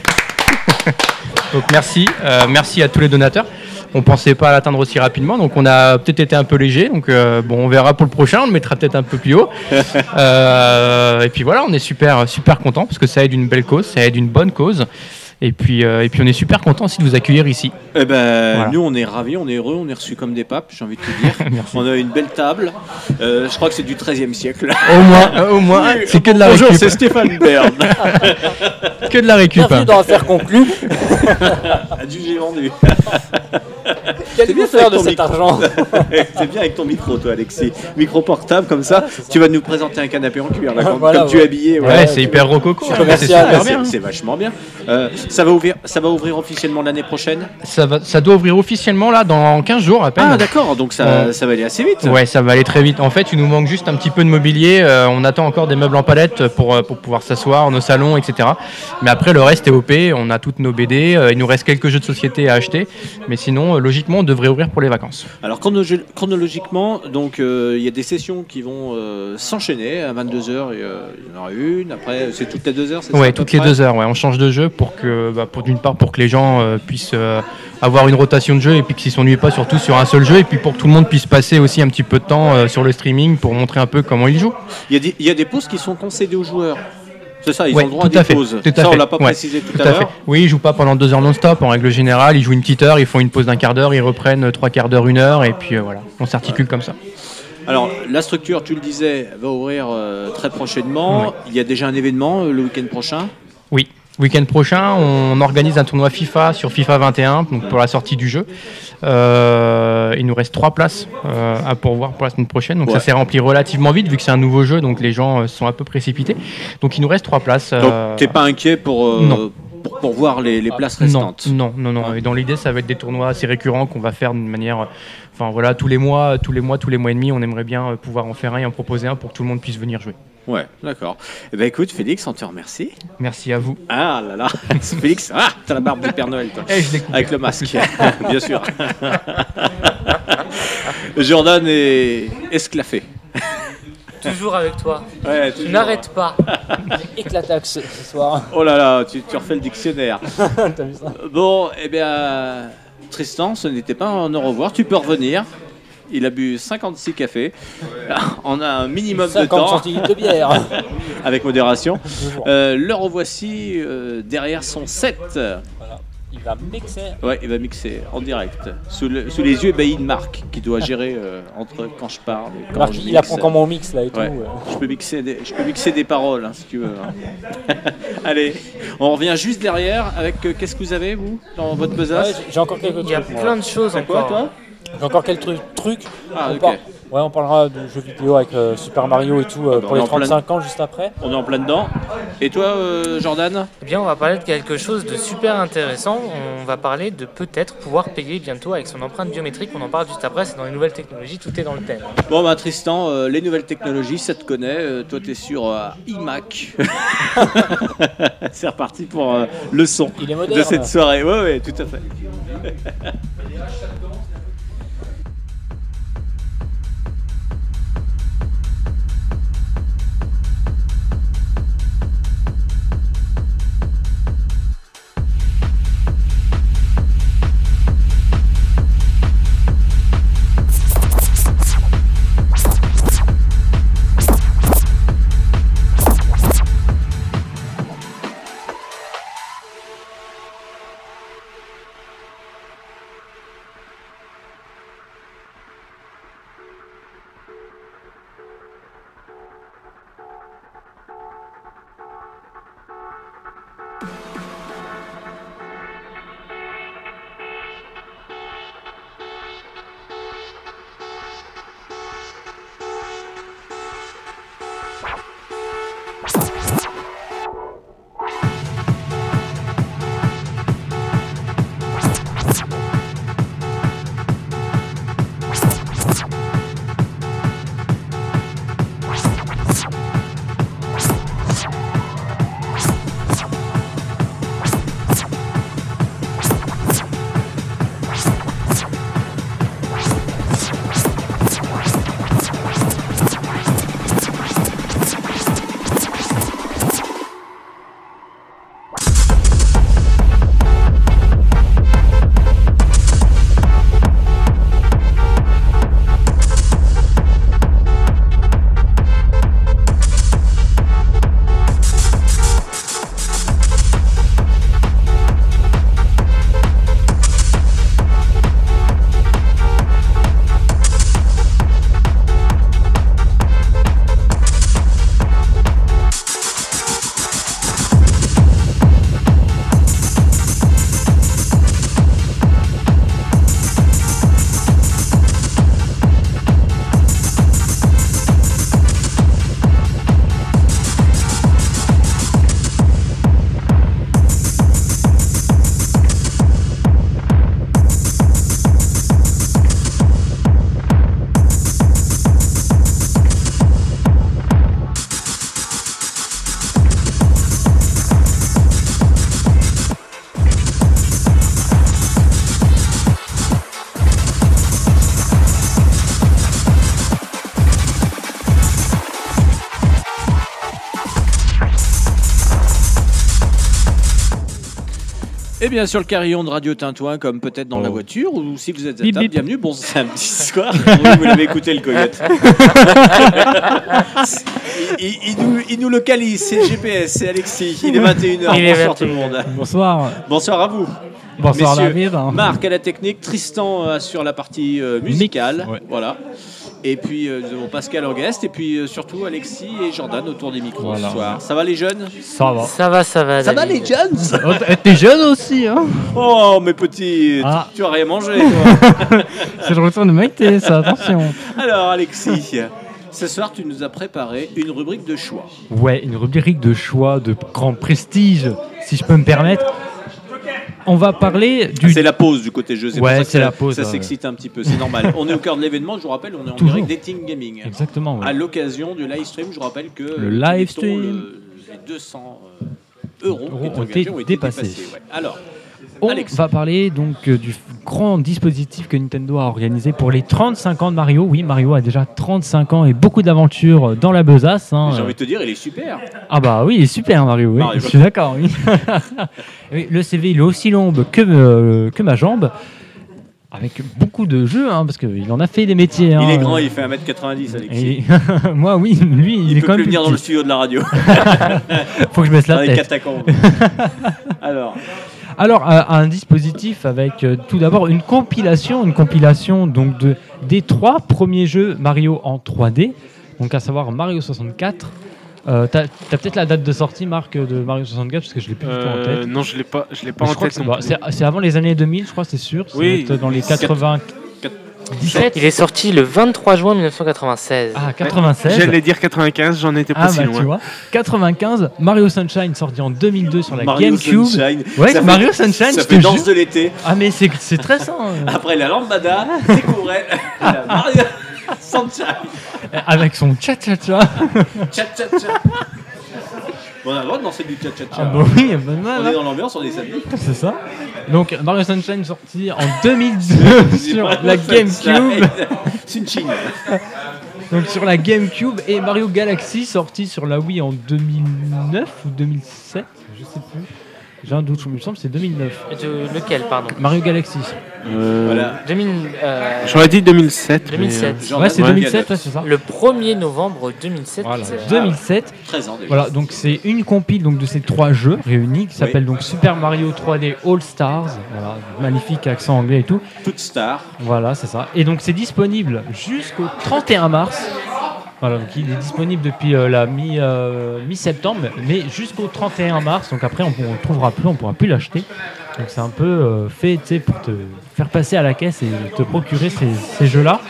*laughs* Donc merci, euh, merci à tous les donateurs. On pensait pas l'atteindre aussi rapidement, donc on a peut-être été un peu léger. Donc euh, bon, on verra pour le prochain, on le mettra peut-être un peu plus haut. *laughs* Euh, et puis voilà, on est super super content parce que ça aide une belle cause, ça aide une bonne cause. Et puis euh, et puis on est super content aussi de vous accueillir ici. Eh ben, Voilà. nous on est ravis, on est heureux, on est reçus comme des papes, j'ai envie de te dire. *laughs* Merci. On a une belle table. Euh, je crois que c'est du 13e siècle. Au moins, euh, au moins, Oui, c'est que de la Bonjour, récup. c'est Stéphane Bern. *laughs* Que de la récup. Bienvenue dans Affaires conclues. *laughs* du j'ai vendu. Qu'allez-vous faire de cet micro. argent C'est bien avec ton micro, toi, Alexis. Micro portable, comme ça, tu vas nous présenter un canapé en cuir, là, comme, Voilà, comme tu es ouais. habillé. Ouais, c'est hyper rococo. C'est hein, commercial, c'est bien. Vachement bien. Euh, ça, va ouvrir, ça va ouvrir officiellement l'année prochaine Ça, va, ça doit ouvrir officiellement là dans 15 jours à peine. Ah, d'accord, donc ça, ça va aller assez vite. Ouais, ça va aller très vite. En fait, il nous manque juste un petit peu de mobilier. Euh, on attend encore des meubles en palette pour, euh, pour pouvoir s'asseoir, nos salons, etc. Mais après, le reste est OP. On a toutes nos BD. Euh, il nous reste quelques jeux de société à acheter. Mais sinon, logiquement, on devrait ouvrir pour les vacances. Alors chronologi- chronologiquement, donc euh, il y a des sessions qui vont s'enchaîner à 22h. Il y en aura une. Après, c'est toutes les deux heures. c'est Ouais, toutes les deux heures. Ouais, on change de jeu pour que, bah, pour d'une part, pour que les gens euh, puissent euh, avoir une rotation de jeu et puis qu'ils s'ennuient pas surtout sur un seul jeu et puis pour que tout le monde puisse passer aussi un petit peu de temps euh, sur le streaming pour montrer un peu comment ils jouent. Il y, a des, il y a des pauses qui sont concédées aux joueurs. C'est ça, ils Ouais, ont le droit à des fait, pauses. tout à ça, on l'a pas ouais, précisé tout, Tout à l'heure. Oui, ils jouent pas pendant deux heures non-stop. En règle générale, ils jouent une petite heure, ils font une pause d'un quart d'heure, ils reprennent euh, trois quarts d'heure, une heure, et puis euh, voilà, on s'articule comme ça. Alors, la structure, tu le disais, va ouvrir euh, très prochainement. Il y a déjà un événement euh, le week-end prochain? Oui. Week-end prochain, on organise un tournoi FIFA sur FIFA 21 donc pour la sortie du jeu. Euh, il nous reste trois places euh, à pourvoir pour la semaine prochaine. Donc Ouais. ça s'est rempli relativement vite vu que c'est un nouveau jeu, donc les gens euh, sont un peu précipités. Donc il nous reste trois places. Donc, t'es pas inquiet pour, non. pour, pour voir les, les places non, restantes? non, non, non. Et dans l'idée, ça va être des tournois assez récurrents qu'on va faire d'une manière, enfin voilà, tous les mois, tous les mois, tous les mois et demi, on aimerait bien pouvoir en faire un et en proposer un pour que tout le monde puisse venir jouer. Ouais, d'accord. Eh ben écoute, Félix, on te remercie. Merci à vous. Ah là là, *laughs* Félix, ah, t'as la barbe du Père Noël, toi. Eh, je l'ai coupé. Avec le masque, *laughs* bien sûr. *laughs* Jordan est esclaffé. Toujours avec toi. Ouais, Tu toujours. n'arrêtes pas. Éclataxe ce soir. Oh là là, tu, tu refais le dictionnaire. T'as vu ça Bon, eh bien, Tristan, ce n'était pas un au revoir. Tu peux revenir. Il a bu 56 cafés. *laughs* On a un minimum de 50 temps, centilitres de bière. *laughs* avec modération. Euh, le revoici euh, derrière son set. Voilà. Il va mixer. Ouais, il va mixer en direct, sous, le- sous les yeux ébahis de Marc, qui doit gérer euh, entre quand je parle et quand Marc, je il mixe. apprend comment on mixe là et Ouais. tout. euh. Je peux mixer des, je peux mixer des paroles, hein, si tu veux. hein. *laughs* Allez, on revient juste derrière avec euh, qu'est-ce que vous avez, vous, dans votre Ouais, besace? J'ai- j'ai encore quelques Il y a moi. plein de choses C'est quoi, encore. toi? J'ai encore quelques trucs. Ah, on, par- ouais, on parlera de jeux vidéo avec euh, Super Mario et tout euh, bah, pour les en plein- 35 ans juste après. On est en plein dedans. Et toi, euh, Jordan Eh bien, on va parler de quelque chose de super intéressant. On va parler de peut-être pouvoir payer bientôt avec son empreinte biométrique. On en parle juste après. C'est dans les nouvelles technologies. Tout est dans le thème. Bon, bah Tristan, euh, les nouvelles technologies, ça te connaît. Euh, toi, t'es sur euh, iMac. *laughs* C'est reparti pour euh, le son Il est de cette soirée. Ouais, ouais, tout à fait. *laughs* Eh bien, sur le carillon de Radio Tintouin, comme peut-être dans la voiture, ou si vous êtes à Bip, table, bip. bienvenue. Bon samedi *laughs* soir. Vous *laughs* l'avez écouté, le coyote. il, *laughs* il- il nous, il nous localise, c'est le GPS, c'est Alexis. Il est 21h. Il est Bonsoir tout le 21. monde. Bonsoir. Bonsoir à vous. Bonsoir Messieurs, David. Marc à la technique, Tristan euh, sur la partie euh, musicale. Ouais. Voilà. Et puis euh, nous avons Pascal en guest, et puis euh, surtout Alexis et Jordan autour des micros Voilà. ce soir. Ça va les jeunes? Ça va. Ça va, ça va. Ça va les jeunes? Oh, T'es jeune aussi, hein Oh mes petits, tu- Ah. tu as rien mangé toi. *laughs* C'est le retour de Maïté, ça, attention. Alors Alexis, ce soir tu nous as préparé une rubrique de choix. Ouais, une rubrique de choix de grand prestige, si je peux me permettre. On va parler du. C'est la pause du côté jeu, c'est Ouais, c'est la pause, Ça s'excite un petit peu, c'est normal. *laughs* on est au cœur de l'événement, je vous rappelle, on est en Toujours. direct Dating Gaming. Exactement. ouais. À l'occasion du live stream, je vous rappelle que Le live stream. le- les 200 euh, euros, Euros qui ont été ont été dépassés. dépassés, ouais. Alors, On Alex. va parler donc euh, du grand dispositif que Nintendo a organisé pour les 35 ans de Mario. Oui, Mario a déjà 35 ans et beaucoup d'aventures dans la besace. hein. j'ai envie de te dire, il est super. Ah bah oui, il est super Mario, oui. Mario. je suis d'accord. Oui. *laughs* Le CV il est aussi long que, euh, que ma jambe, avec beaucoup de jeux, hein, parce qu'il en a fait des métiers. Il hein. est grand, il fait 1m90, Alexis. Et- *laughs* Moi oui, lui il, Il, est peut quand plus même venir dans le studio de la radio. *laughs* Faut que je baisse dans la les tête. catacombes. Alors, Alors, euh, un dispositif avec euh, tout d'abord une compilation, une compilation donc de, des trois premiers jeux Mario en 3D, donc à savoir Mario 64. Euh, T'as peut-être la date de sortie, Marc, de Mario 64, parce que je l'ai plus du tout en tête. non, je l'ai pas, je l'ai pas Mais en je crois tête. que c'est non bah, plus. c'est c'est avant les années 2000, je crois, c'est sûr. Oui. être dans les 80. 17 Il est sorti le 23 juin 1996. Ah, 96. J'allais dire 95, j'en étais pas Ah si bah loin. tu vois, 95, Mario Sunshine sorti en 2002 sur la Mario GameCube. Sunshine. Ouais, Ça fait- Mario Sunshine, Ça fait danse jure. de l'été. Ah mais c'est c'est très ça. hein. *laughs* Après la lambada, découvrait *laughs* la Mario Sunshine. Avec son cha-cha-cha. Tcha tcha tcha. Bon, on a le droit de danser du tcha tcha tcha. Ah bah oui, bah, bah, On est dans l'ambiance, on est samedi. C'est ça. Donc Mario Sunshine sorti en *laughs* 2002 sur la GameCube. *laughs* Sunshine. Donc sur la GameCube et Mario Galaxy sorti sur la Wii en 2009 ou 2007, je sais plus. J'ai un doute, il me semble que c'est 2009. De lequel, pardon Mario Galaxy. Euh, Voilà. 2000, euh, J'aurais dit 2007. 2007. mais, Jordan Ouais, c'est Morgan. 2007, ouais, c'est ça. Le 1er novembre 2007. Voilà, c'est- 2007. 13 ans déjà. Voilà, donc c'est une compile donc de ces trois jeux réunis qui s'appelle donc Super Mario 3D All Stars. Voilà, magnifique accent anglais et tout. Toute star. Voilà, c'est ça. Et donc c'est disponible jusqu'au 31 mars. Il est disponible depuis euh, la mi, euh, mi-septembre, mais jusqu'au 31 mars. Donc après, on ne trouvera plus, on ne pourra plus l'acheter. Donc c'est un peu euh, fait, pour te faire passer à la caisse et te procurer ces, jeux-là.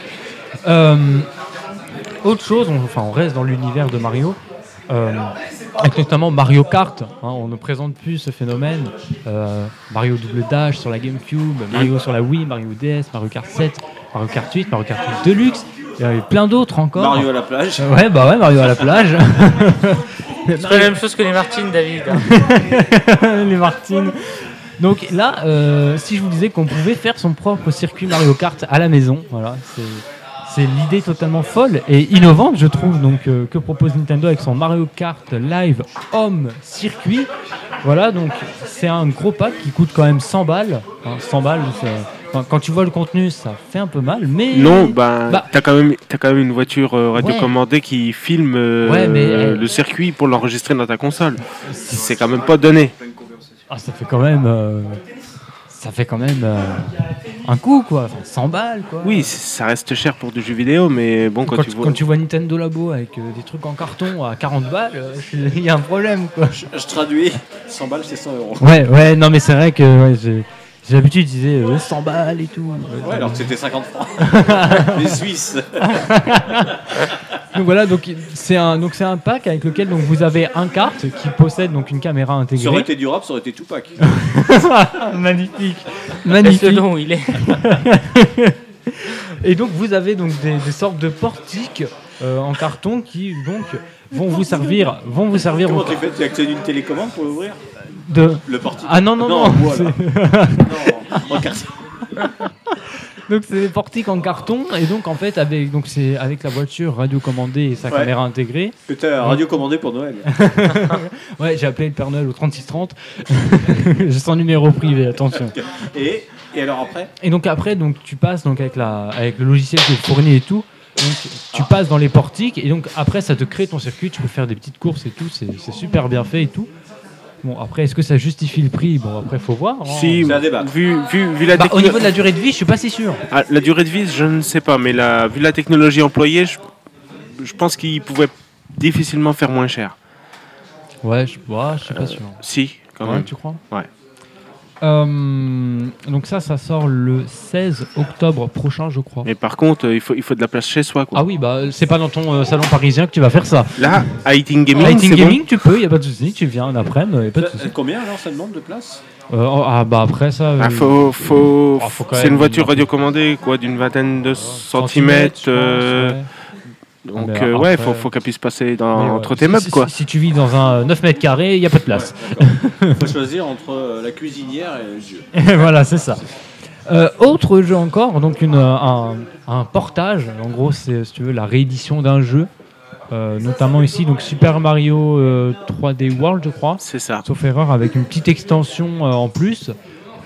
Autre chose, on, enfin, on reste dans l'univers de Mario. avec notamment Mario Kart, hein, on ne présente plus ce phénomène. Mario Double Dash sur la GameCube, Mario sur la Wii, Mario DS, Mario Kart 7, Mario Kart 8, Mario Kart 8 Deluxe, il y avait plein d'autres encore. Mario à la plage. Ouais, bah ouais, Mario à la plage. *laughs* C'est pas la même chose que les Martines, David. hein. *laughs* les Martines. Donc là, euh, si je vous disais qu'on pouvait faire son propre circuit Mario Kart à la maison, voilà, c'est c'est l'idée totalement folle et innovante, je trouve, donc euh, que propose Nintendo avec son Mario Kart Live Home Circuit? Voilà, donc c'est un gros pack qui coûte quand même 100 balles. Hein, 100 balles, c'est- enfin, quand tu vois le contenu, ça fait un peu mal, mais Non, bah, Bah. t'as quand même, t'as quand même une voiture euh, radiocommandée qui filme euh, Ouais, mais, euh, le circuit pour l'enregistrer dans ta console. C'est quand même pas donné. Ah, ça fait quand même, euh, ça fait quand même euh, un coup quoi, Enfin, 100 balles quoi. Oui, ça reste cher pour du jeu vidéo, mais bon, quand, Quand, tu vois. quand tu vois Nintendo Labo avec euh, des trucs en carton à 40 balles, euh, *laughs* il y a un problème quoi. Je, je traduis. 100 balles, c'est 100 euros. Ouais, ouais, non mais c'est vrai que ouais, j'ai j'ai l'habitude d'utiliser euh, 100 balles et tout. Ouais, alors que c'était 50 francs. *laughs* Les Suisses. Donc voilà, donc c'est un donc c'est un pack avec lequel donc vous avez un kart qui possède donc une caméra Ça aurait intégrée. été durable, ça aurait été. *laughs* Magnifique, Laisse-le magnifique. donc où il est? *laughs* Et donc vous avez donc des, des sortes de portiques euh, en carton qui donc vont vous servir vont vous servir Comment tu fais Tu accèdes une télécommande pour l'ouvrir de Le portique. ah non non non, voilà. c'est- non, en quartier. *laughs* donc c'est des portiques en carton et donc en fait avec donc c'est avec la voiture radio commandée et sa Ouais. caméra intégrée. Que t'as radio commandé pour Noël. *laughs* Ouais, j'ai appelé le Père Noël au 3630. j'ai son numéro privé, attention. Et, et alors après Et donc après, donc tu passes donc avec la avec le logiciel qui est fourni et tout. Donc tu passes dans les portiques et donc après ça te crée ton circuit. Tu peux faire des petites courses et tout. C'est super bien fait et tout. Bon après, est-ce que ça justifie le prix? Bon après, faut voir. hein. Si, débat. vu, vu, vu la Bah, au niveau de la durée de vie, je suis pas si sûr. Ah, la durée de vie, je ne sais pas, mais la, vu la technologie employée, je, je pense qu'ils pouvaient difficilement faire moins cher. Ouais, je, ouais, je suis pas sûr. Si, quand Ouais, même. tu crois? Ouais. Euh, donc ça, ça sort le 16 octobre prochain, je crois. Mais par contre, euh, il faut, il faut de la place chez soi. Quoi. Ah oui, bah c'est pas dans ton euh, salon parisien que tu vas faire ça. Là, à Eating Gaming, c'est Gaming, tu peux, y a pas de souci. Tu viens un après-midi, y a pas de Ça- souci. Combien alors ça demande de place? Euh, oh, ah bah après ça. euh, Ah, faut, faut, Ah, faut quand c'est même une voiture une- radiocommandée, quoi, d'une vingtaine de centimètres. centimètres, je pense, euh, ouais. Donc, euh, ouais, après- faut, faut qu'elle puisse passer dans, Mais ouais, entre tes si- meubles, si- quoi. Si, tu vis dans un 9 mètres carrés, il n'y a pas de place. Il faut choisir entre euh, la cuisinière et le jeu. *laughs* voilà, c'est ça. Euh, autre jeu encore, donc une, euh, un, un portage. En gros, c'est si tu veux la réédition d'un jeu, Euh, notamment ici donc Super Mario euh, 3D World, je crois. C'est ça. Sauf erreur, avec une petite extension euh, en plus,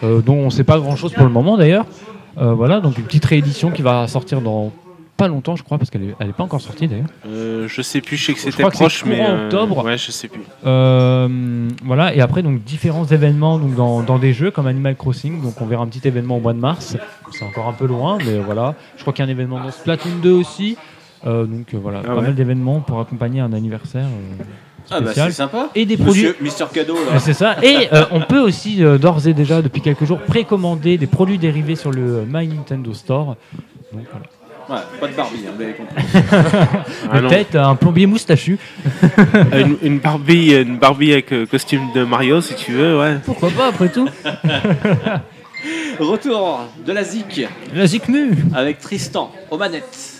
euh, dont on ne sait pas grand-chose pour le moment d'ailleurs. Euh, voilà, donc une petite réédition qui va sortir dans pas longtemps, je crois, parce qu'elle n'est elle est pas encore sortie d'ailleurs. Euh, je sais plus, je sais que c'était crois que c'est proche, mais. courant euh, octobre. Ouais, je sais plus. Euh, voilà, et après, donc différents événements donc, dans, dans des jeux comme Animal Crossing. Donc, on verra un petit événement au mois de mars. C'est encore un peu loin, mais voilà. Je crois qu'il y a un événement dans Splatoon 2 aussi. Euh, donc, voilà, Ah pas ouais. mal d'événements pour accompagner un anniversaire. euh, Ah bah c'est sympa. Et des Monsieur produits. Mister Cadeau C'est ça. Et euh, on peut aussi euh, d'ores et déjà, depuis quelques jours, précommander des produits dérivés sur le euh, My Nintendo Store. Donc, voilà. Ouais, pas de Barbie, hein, vous l'avez compris. *laughs* Ah. Peut-être un plombier moustachu. Euh, une, une Barbie, une Barbie avec euh, costume de Mario, si tu veux, ouais. Pourquoi pas, après tout Retour de la ZIC La Zikmu avec Tristan aux manettes.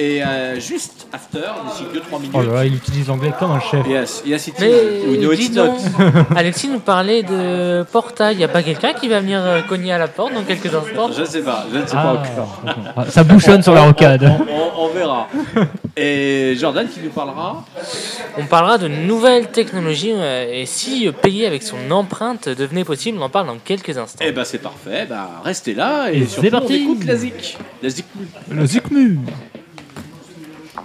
Et euh, juste after, d'ici 2-3 minutes. Oh là là, il utilise l'anglais comme un chef. Yes, yes it Mais is. We know dis it's donc. Alexis nous parlait de portail. Il n'y a pas quelqu'un qui va venir euh, cogner à la porte dans quelques instants Je ne sais pas, je ne sais pas Ah, encore. ah, ça bouchonne sur la rocade. On, on verra. Et Jordan qui nous parlera. On parlera de nouvelles technologies euh, et si euh, payer avec son empreinte devenait possible, on en parle dans quelques instants. Eh ben c'est parfait, bah restez là et, Et surtout c'est parti. on écoute la ZIC. La ZIC. Le Zikmu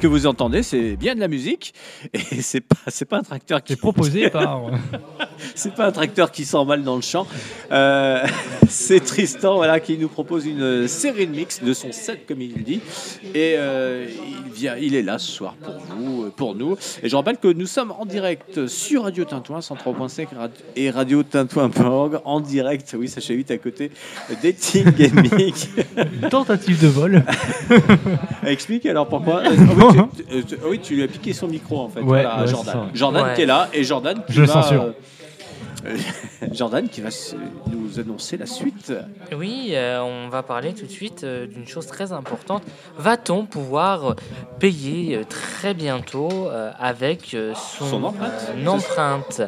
que vous entendez, c'est bien de la musique *laughs* et c'est pas, c'est pas un tracteur qui C'est proposé *laughs* par. c'est pas un tracteur qui s'emballe dans le champ. Euh, *laughs* c'est Tristan, voilà, qui nous propose une série de mix de son set, comme il dit. Et euh, il vient, il est là ce soir pour vous, euh, pour nous. Et je rappelle que nous sommes en direct sur Radio Tintouin 103.5 rad- et Radio Tintouin.org en direct. Oui, sachez vite à côté des Team Gaming. Tentative de vol. Explique alors pourquoi. Euh, ah oui, tu, tu- euh, oui, tu lui as piqué son micro en fait. Ouais, voilà, ouais, Jordan. Jordan Ouais. qui est là et Jordan qui Je le va, censure. Euh, *laughs* Jordan qui va nous annoncer la suite. Oui, euh, on va parler tout de suite euh, d'une chose très importante. Va-t-on pouvoir payer euh, très bientôt avec son, Son empreinte, empreinte?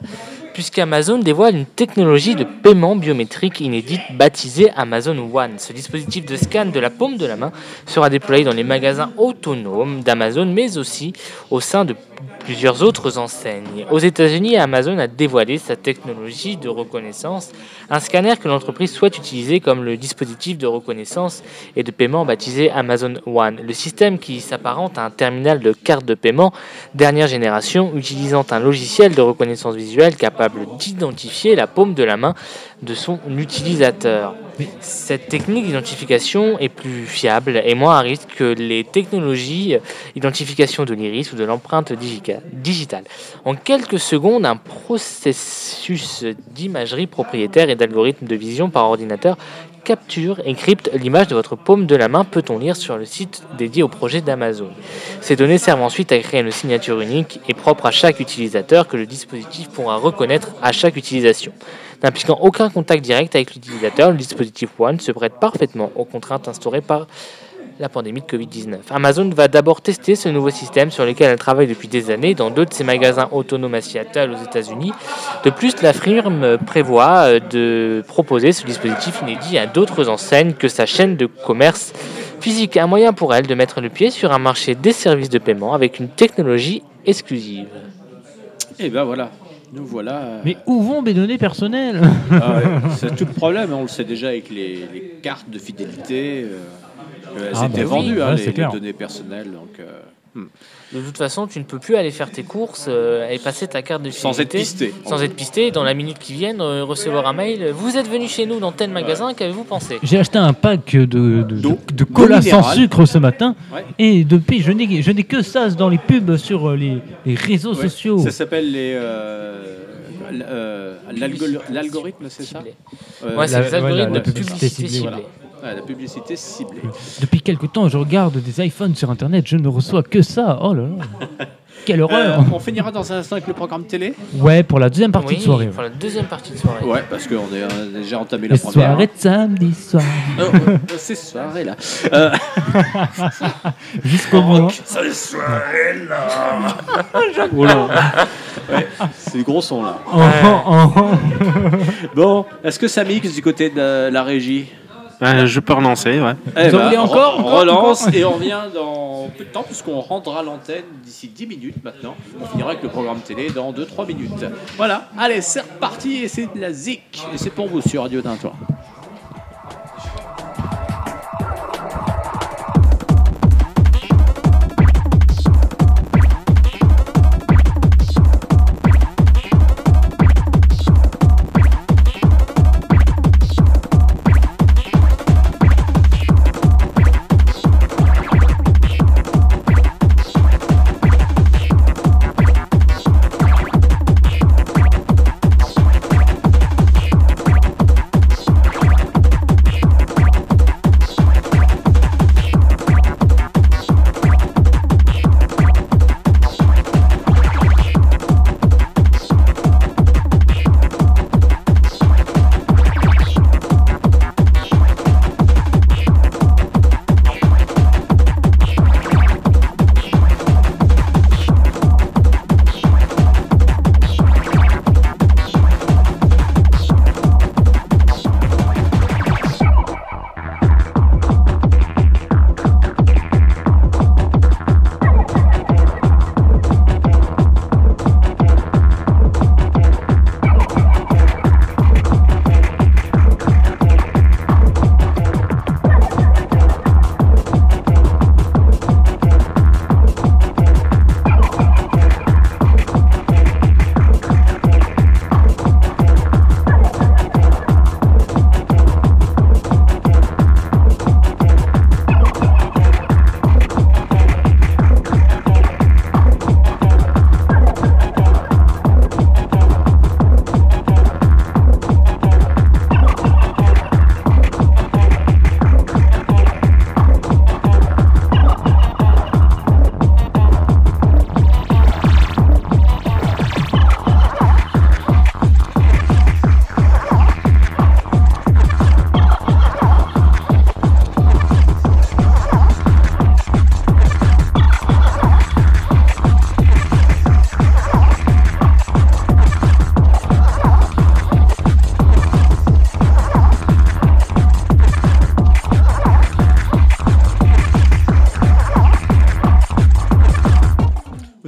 Puisqu'Amazon dévoile une technologie de paiement biométrique inédite baptisée Amazon One. Ce dispositif de scan de la paume de la main sera déployé dans les magasins autonomes d'Amazon, mais aussi au sein de plusieurs autres enseignes. Aux États-Unis, Amazon a dévoilé sa technologie de reconnaissance, un scanner que l'entreprise souhaite utiliser comme le dispositif de reconnaissance et de paiement baptisé Amazon One. Le système qui s'apparente à un terminal de carte de paiement dernière génération utilisant un logiciel de reconnaissance visuelle capable d'identifier la paume de la main de son utilisateur. Cette technique d'identification est plus fiable et moins à risque que les technologies d'identification de l'iris ou de l'empreinte digica- digitale. En quelques secondes, un processus d'imagerie propriétaire et d'algorithme de vision par ordinateur capture et crypte l'image de votre paume de la main, peut-on lire sur le site dédié au projet d'Amazon? Ces données servent ensuite à créer une signature unique et propre à chaque utilisateur que le dispositif pourra reconnaître à chaque utilisation. N'impliquant aucun contact direct avec l'utilisateur, le dispositif One se prête parfaitement aux contraintes instaurées par la pandémie de Covid-19. Amazon va d'abord tester ce nouveau système sur lequel elle travaille depuis des années dans deux de ses magasins autonomes à Seattle aux États-Unis. De plus, la firme prévoit euh, de proposer ce dispositif inédit à d'autres enseignes que sa chaîne de commerce physique. Un moyen pour elle de mettre le pied sur un marché des services de paiement avec une technologie exclusive. Et ben voilà, nous voilà. euh, Mais où vont mes données personnelles? Ah ouais, c'est tout le problème, on le sait déjà avec les, les cartes de fidélité. euh, elles Ah, étaient bah oui, vendues, hein, ouais, les, données personnelles. Donc, euh, hmm. De toute façon, tu ne peux plus aller faire tes courses euh, et passer ta carte de Sans être fidélité pisté. Sans être pisté, dans la minute qui vient, euh, recevoir un mail. Vous êtes venu chez nous dans tel magasin, qu'avez-vous pensé? J'ai acheté un pack de, de, cola sans sucre ce matin. Ouais. Et depuis, je n'ai je n'ai que ça dans les pubs sur euh, les, les réseaux Ouais, sociaux. Ça s'appelle les. euh, euh, L'algorithme, c'est ça? Euh, Ouais, c'est la- les algorithmes la- de la publicité publicité ciblée. ciblée, ouais, la publicité ciblée. Depuis quelque temps, je regarde des iPhones sur Internet, je ne reçois que ça. Oh là là. *laughs* Quelle horreur. Euh, on finira dans un instant avec le programme télé Ouais, pour la deuxième partie Oui, de soirée. pour la deuxième partie de soirée. Ouais, parce qu'on a déjà entamé la Les première. soirées de samedi soir. *laughs* Oh, oh, ces soirées-là. Euh, *laughs* Jusqu'au bout. hein. ces soirées-là. Oh. Ouais, c'est du gros son là. Bon, est-ce que ça mixe du côté de la régie? Euh, je peux relancer, ouais. Eh Vous en voulez encore, on encore, relance encore et on revient dans peu de temps puisqu'on rendra l'antenne d'ici 10 minutes maintenant. On finira avec le programme télé dans 2-3 minutes. Voilà, allez, c'est reparti et c'est de la zik. Et c'est pour vous sur Radio Tintoin.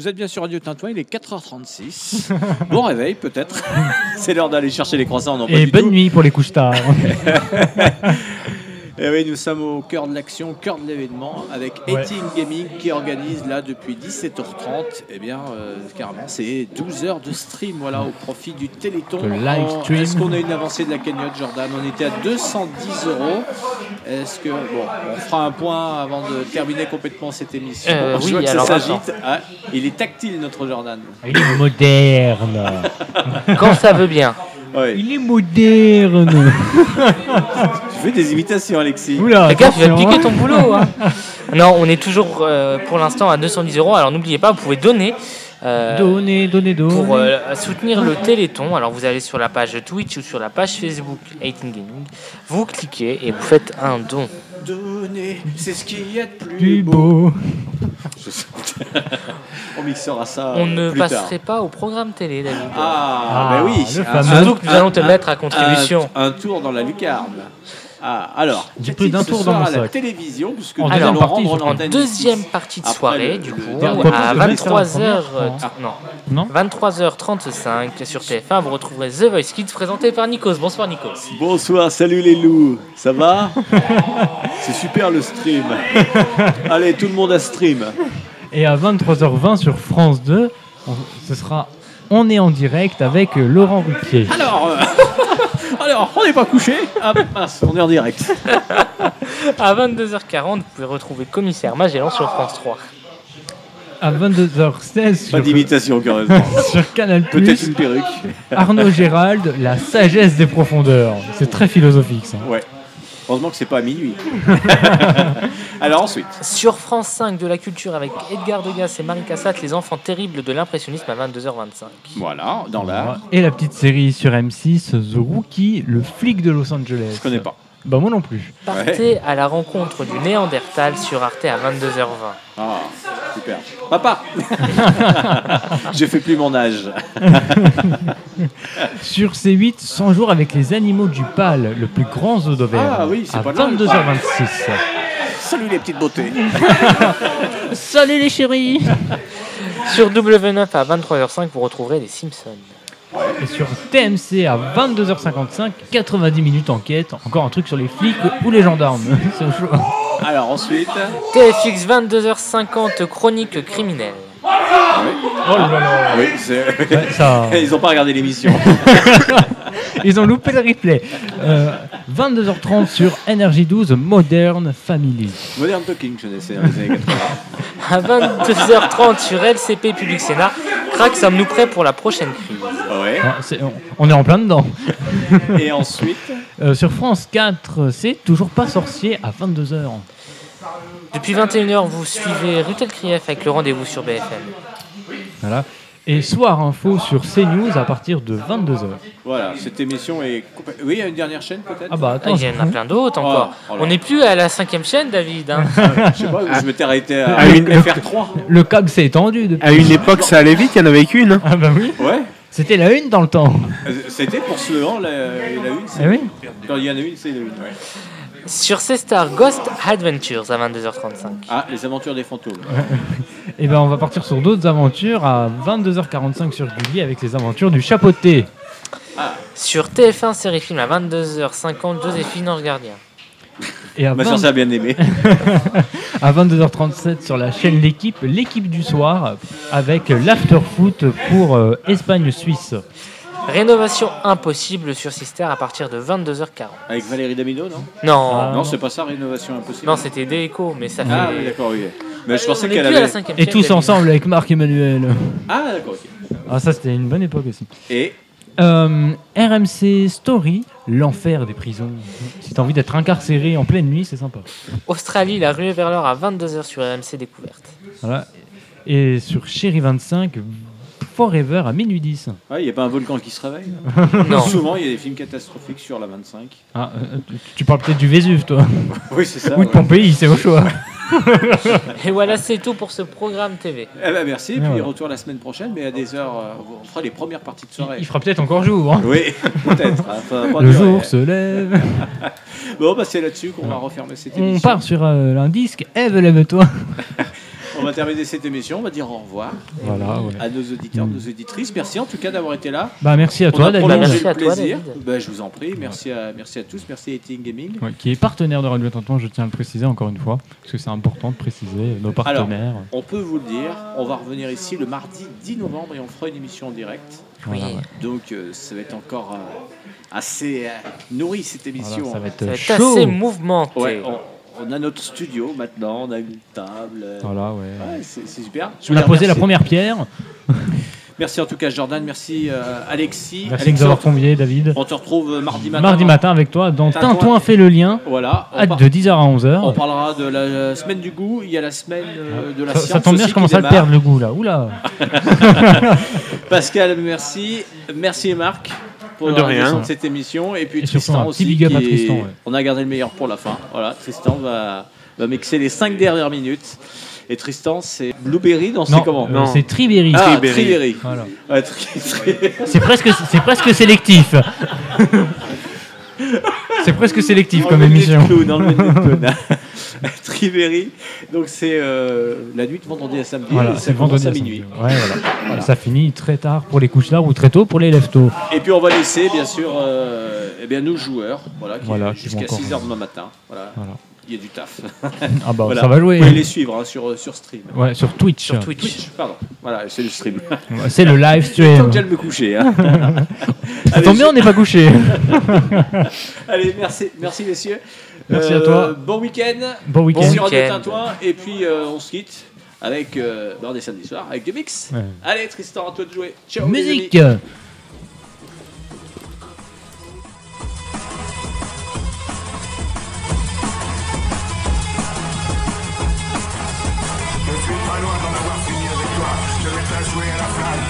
Vous êtes bien sur Radio Tintouin, il est 4h36. *laughs* bon réveil peut-être. *laughs* C'est l'heure d'aller chercher les croissants. Non, pas Et du bonne tout. nuit pour les couches tard. *laughs* Et oui, nous sommes au cœur de l'action, cœur de l'événement, avec Ouais. 18 Gaming qui organise là depuis 17h30. Eh bien, euh, carrément, c'est 12 heures de stream, voilà, au profit du Téléthon. De live En- stream. Est-ce qu'on a une avancée de la cagnotte, Jordan? On était à 210 euros. Est-ce que bon, on fera un point avant de terminer complètement cette émission. Euh, Je oui, vois que ça alors, s'agite. Ah, il est tactile notre Jordan. Il est moderne. *laughs* Quand ça veut bien. Ouais. Il est moderne. *laughs* Tu fais des imitations, Alexis. Oula, Fais gaffe, il va te attention, piquer hein. ton boulot. hein. *laughs* Non, on est toujours euh, pour l'instant à 210 euros. Alors n'oubliez pas, vous pouvez donner. euh, Donnez, donnez, donnez. pour euh, soutenir le Téléthon, alors vous allez sur la page Twitch ou sur la page Facebook 18 Gaming, vous cliquez et vous faites un don. Donner, c'est ce qu'il y a de plus, Plus beau. *laughs* on mixera ça. On ne plus passerait tard. pas au programme télé, David. Ah, Ah, ben oui. Surtout que nous allons te mettre à contribution. Un, un tour dans la lucarne. Ah, alors, J'ai qu'y pris d'un tour dans mon à la sac. télévision, puisque En nous deuxième allons partie, rendre l'antenne deuxième ici. partie de Après soirée, le- du coup, dernier à podcast de Mixer, la 23h, première fois. non, Non 23h35 sur TF1, vous retrouverez The Voice Kids présenté par Nikos. Bonsoir Nikos. Bonsoir, salut les loups, ça va? *laughs* C'est super le stream. Allez, tout le monde à stream. Et à 23h20 sur France 2, on- ce sera On est en direct avec euh, Laurent Ruquier. Alors, euh, *laughs* alors on n'est pas couché Ah mince, on est en direct. À 22h40, vous pouvez retrouver Commissaire Magellan sur France 3. À 22h16 Pas sur, d'imitation quand même. *laughs* sur Canal+, Peut-être une perruque. Arnaud Gérald, La sagesse des profondeurs. C'est très philosophique ça. Ouais. Heureusement que c'est pas à minuit. *laughs* Alors ensuite. Sur France 5 de la culture avec Edgar Degas et Marie Cassatt, les enfants terribles de l'impressionnisme à 22h25. Voilà, dans l'art. Et la petite série sur M6, The Rookie, le flic de Los Angeles. Je connais pas. Bah moi non plus. Partez à la rencontre du Néandertal sur Arte à 22h20. Ah, super. Papa *laughs* Je fais plus mon âge. *laughs* Sur C8, 100 jours avec les animaux du PAL, le plus grand zoo d'Auvergne. Ah oui, c'est à pas loin, le 22h26. Salut les petites beautés. *laughs* Salut les chéris Sur W9 à 23h05, vous retrouverez les Simpsons. Et sur TMC à 22h55, 90 minutes enquête. Encore un truc sur les flics ou les gendarmes. *laughs* C'est au choix. Alors ensuite. TFX 22h50, chronique criminelle. Oh là là. Oui, c'est. Ouais, ça- *laughs* Ils ont pas regardé l'émission. *laughs* Ils ont loupé le replay. Euh, 22h30 sur NRJ12 Modern Family. Modern Talking, je connaissais dans les années 80. À 22h30 sur LCP Public Sénat, crac, sommes-nous prêts pour la prochaine crise? Ouais. Ah, c'est- on, on est en plein dedans. *laughs* Et ensuite? Euh, sur France 4, c'est toujours pas sorcier à 22h. Depuis 21h, vous suivez Rutel Krief avec le rendez-vous sur BFM. Voilà. Et Soir Info sur CNews à partir de 22h. Voilà, cette émission est. Oui, il y a une dernière chaîne peut-être? Ah bah Ah, attends, Il y en a plein d'autres encore. Oh, oh là. On n'est plus à la cinquième chaîne, David. hein. *laughs* Je sais pas, je m'étais arrêté à, *laughs* À une- FR3. le câble s'est étendu depuis. À une époque, ça allait vite, il n'y en avait qu'une. hein. Ah bah oui, Ouais. c'était la une dans le temps. Euh, C'était pour ce an, la, la une. c'est- Eh oui. Quand il y en a une, c'est la une. ouais. Sur C-Star Ghost Adventures à 22h35. Ah, les aventures des fantômes. *laughs* Et ben on va partir sur d'autres aventures à 22h45 sur Gulli avec les aventures du chapeauté. Sur TF1 série film à 22h50, Joséphine Ange Gardien. Et à, Ma 20 soeur, ça a bien aimé. *laughs* à 22h37 sur la chaîne L'équipe, l'équipe du soir avec l'after-foot pour euh, Espagne-Suisse. Rénovation impossible sur Sister à partir de 22h40. Avec Valérie Damido, non? Non, Ah. Non, c'est pas ça, Rénovation Impossible. non c'était des échos, mais ça fait. Ah, oui, d'accord, oui. Mais je pensais qu'elle avait. Et tous ensemble avec Marc Emmanuel. Ah, d'accord, ok. Ah ça c'était une bonne époque aussi. Et Euh, RMC Story, l'enfer des prisons. Si t'as envie d'être incarcéré en pleine nuit, c'est sympa. Australie, la ruée vers l'or à 22h sur RMC Découverte. Voilà. Et sur Chéri 25, Forever à minuit 10. il n'y a pas un volcan qui se réveille *laughs* Non. Souvent, il y a des films catastrophiques sur la 25. Ah, euh, tu, tu parles peut-être du Vésuve, toi. *laughs* Oui, c'est ça. Ou de ouais. Pompéi, c'est au choix. Et voilà, c'est tout pour ce programme TV. Eh ben, merci, et puis voilà. retour la semaine prochaine, mais à des heures. euh, on fera les premières parties de soirée. Il fera peut-être encore jour. hein. Oui, *laughs* peut-être. hein, ça va pas Le durer. jour se lève. Bon, bah, c'est là-dessus qu'on va refermer cette émission. On part sur euh, un disque. Eve, lève-toi. On va terminer cette émission. On va dire au revoir Voilà, ouais. à nos auditeurs, nos auditrices. Merci en tout cas d'avoir été là. Bah, merci à On toi, David. Merci le à toi, plaisir. David. Bah, je vous en prie. Merci à, merci à tous. Merci à Eating Gaming. Ouais, qui est partenaire de Radio Tintoin, je tiens à le préciser encore une fois, parce que c'est important de préciser nos partenaires. On peut vous le dire, on va revenir ici le mardi 10 novembre et on fera une émission en direct. Voilà, ouais. Donc euh, ça va être encore euh, assez euh, nourri cette émission. Voilà, ça va être Ça va être chaud. assez mouvementé. Ouais, on, on a notre studio maintenant, on a une table. Voilà, ouais. ouais, c'est super. Je On a posé la première pierre. *laughs* Merci en tout cas Jordan, merci euh, Alexis. Merci de Alexis, nous avoir David. On te retrouve mardi matin. Mardi matin avec toi dans Tintouin. Tintouin fait le lien. Voilà. de 10h à 11h. On parlera de la semaine du goût, il y a la semaine euh, de la Ça, science. ça tombe bien, je commence à le perdre le goût là. Oula. *laughs* *laughs* Pascal, merci. Merci Marc pour De rien. cette émission. Et puis Et Tristan aussi. big up à est- Tristan, ouais. On a gardé le meilleur pour la fin. Voilà, Tristan va, va mixer les 5 dernières minutes. Et Tristan, c'est Blueberry, non, c'est Non, comment euh, Non. c'est Triberry. Ah, Triberry. Voilà. Ouais, tri- C'est presque, c'est presque sélectif. *laughs* c'est presque sélectif comme émission. *laughs* *laughs* Triberry. Donc c'est euh, la nuit de vendredi à samedi. Voilà, c'est vendredi à minuit. samedi. Ouais, voilà. Ça finit très tard pour les couches tard ou très tôt pour les lève-tôt. Et puis on va laisser bien sûr euh, eh bien, nos joueurs voilà, qui jusqu'à encore- 6h demain matin. Voilà. Il y a du taf. *laughs* Ah bah Voilà. ça va jouer. Vous pouvez les suivre hein, sur, sur stream. Ouais, sur Twitch. Sur Twitch. Twitch, pardon. Voilà, c'est le stream. C'est le live *laughs* Tant stream. que j'aille me coucher. Hein. Ça tombe bien, on n'est pas couché. *laughs* Allez, merci, merci messieurs. Merci à toi. Bon week-end. Bon week-end. Sur Radio week-end. Tintouin. Et puis euh, on se quitte avec euh, bah, on est samedi soir avec du mix. Ouais. Allez Tristan, à toi de jouer. Ciao. les amis. Musique. Je suis pas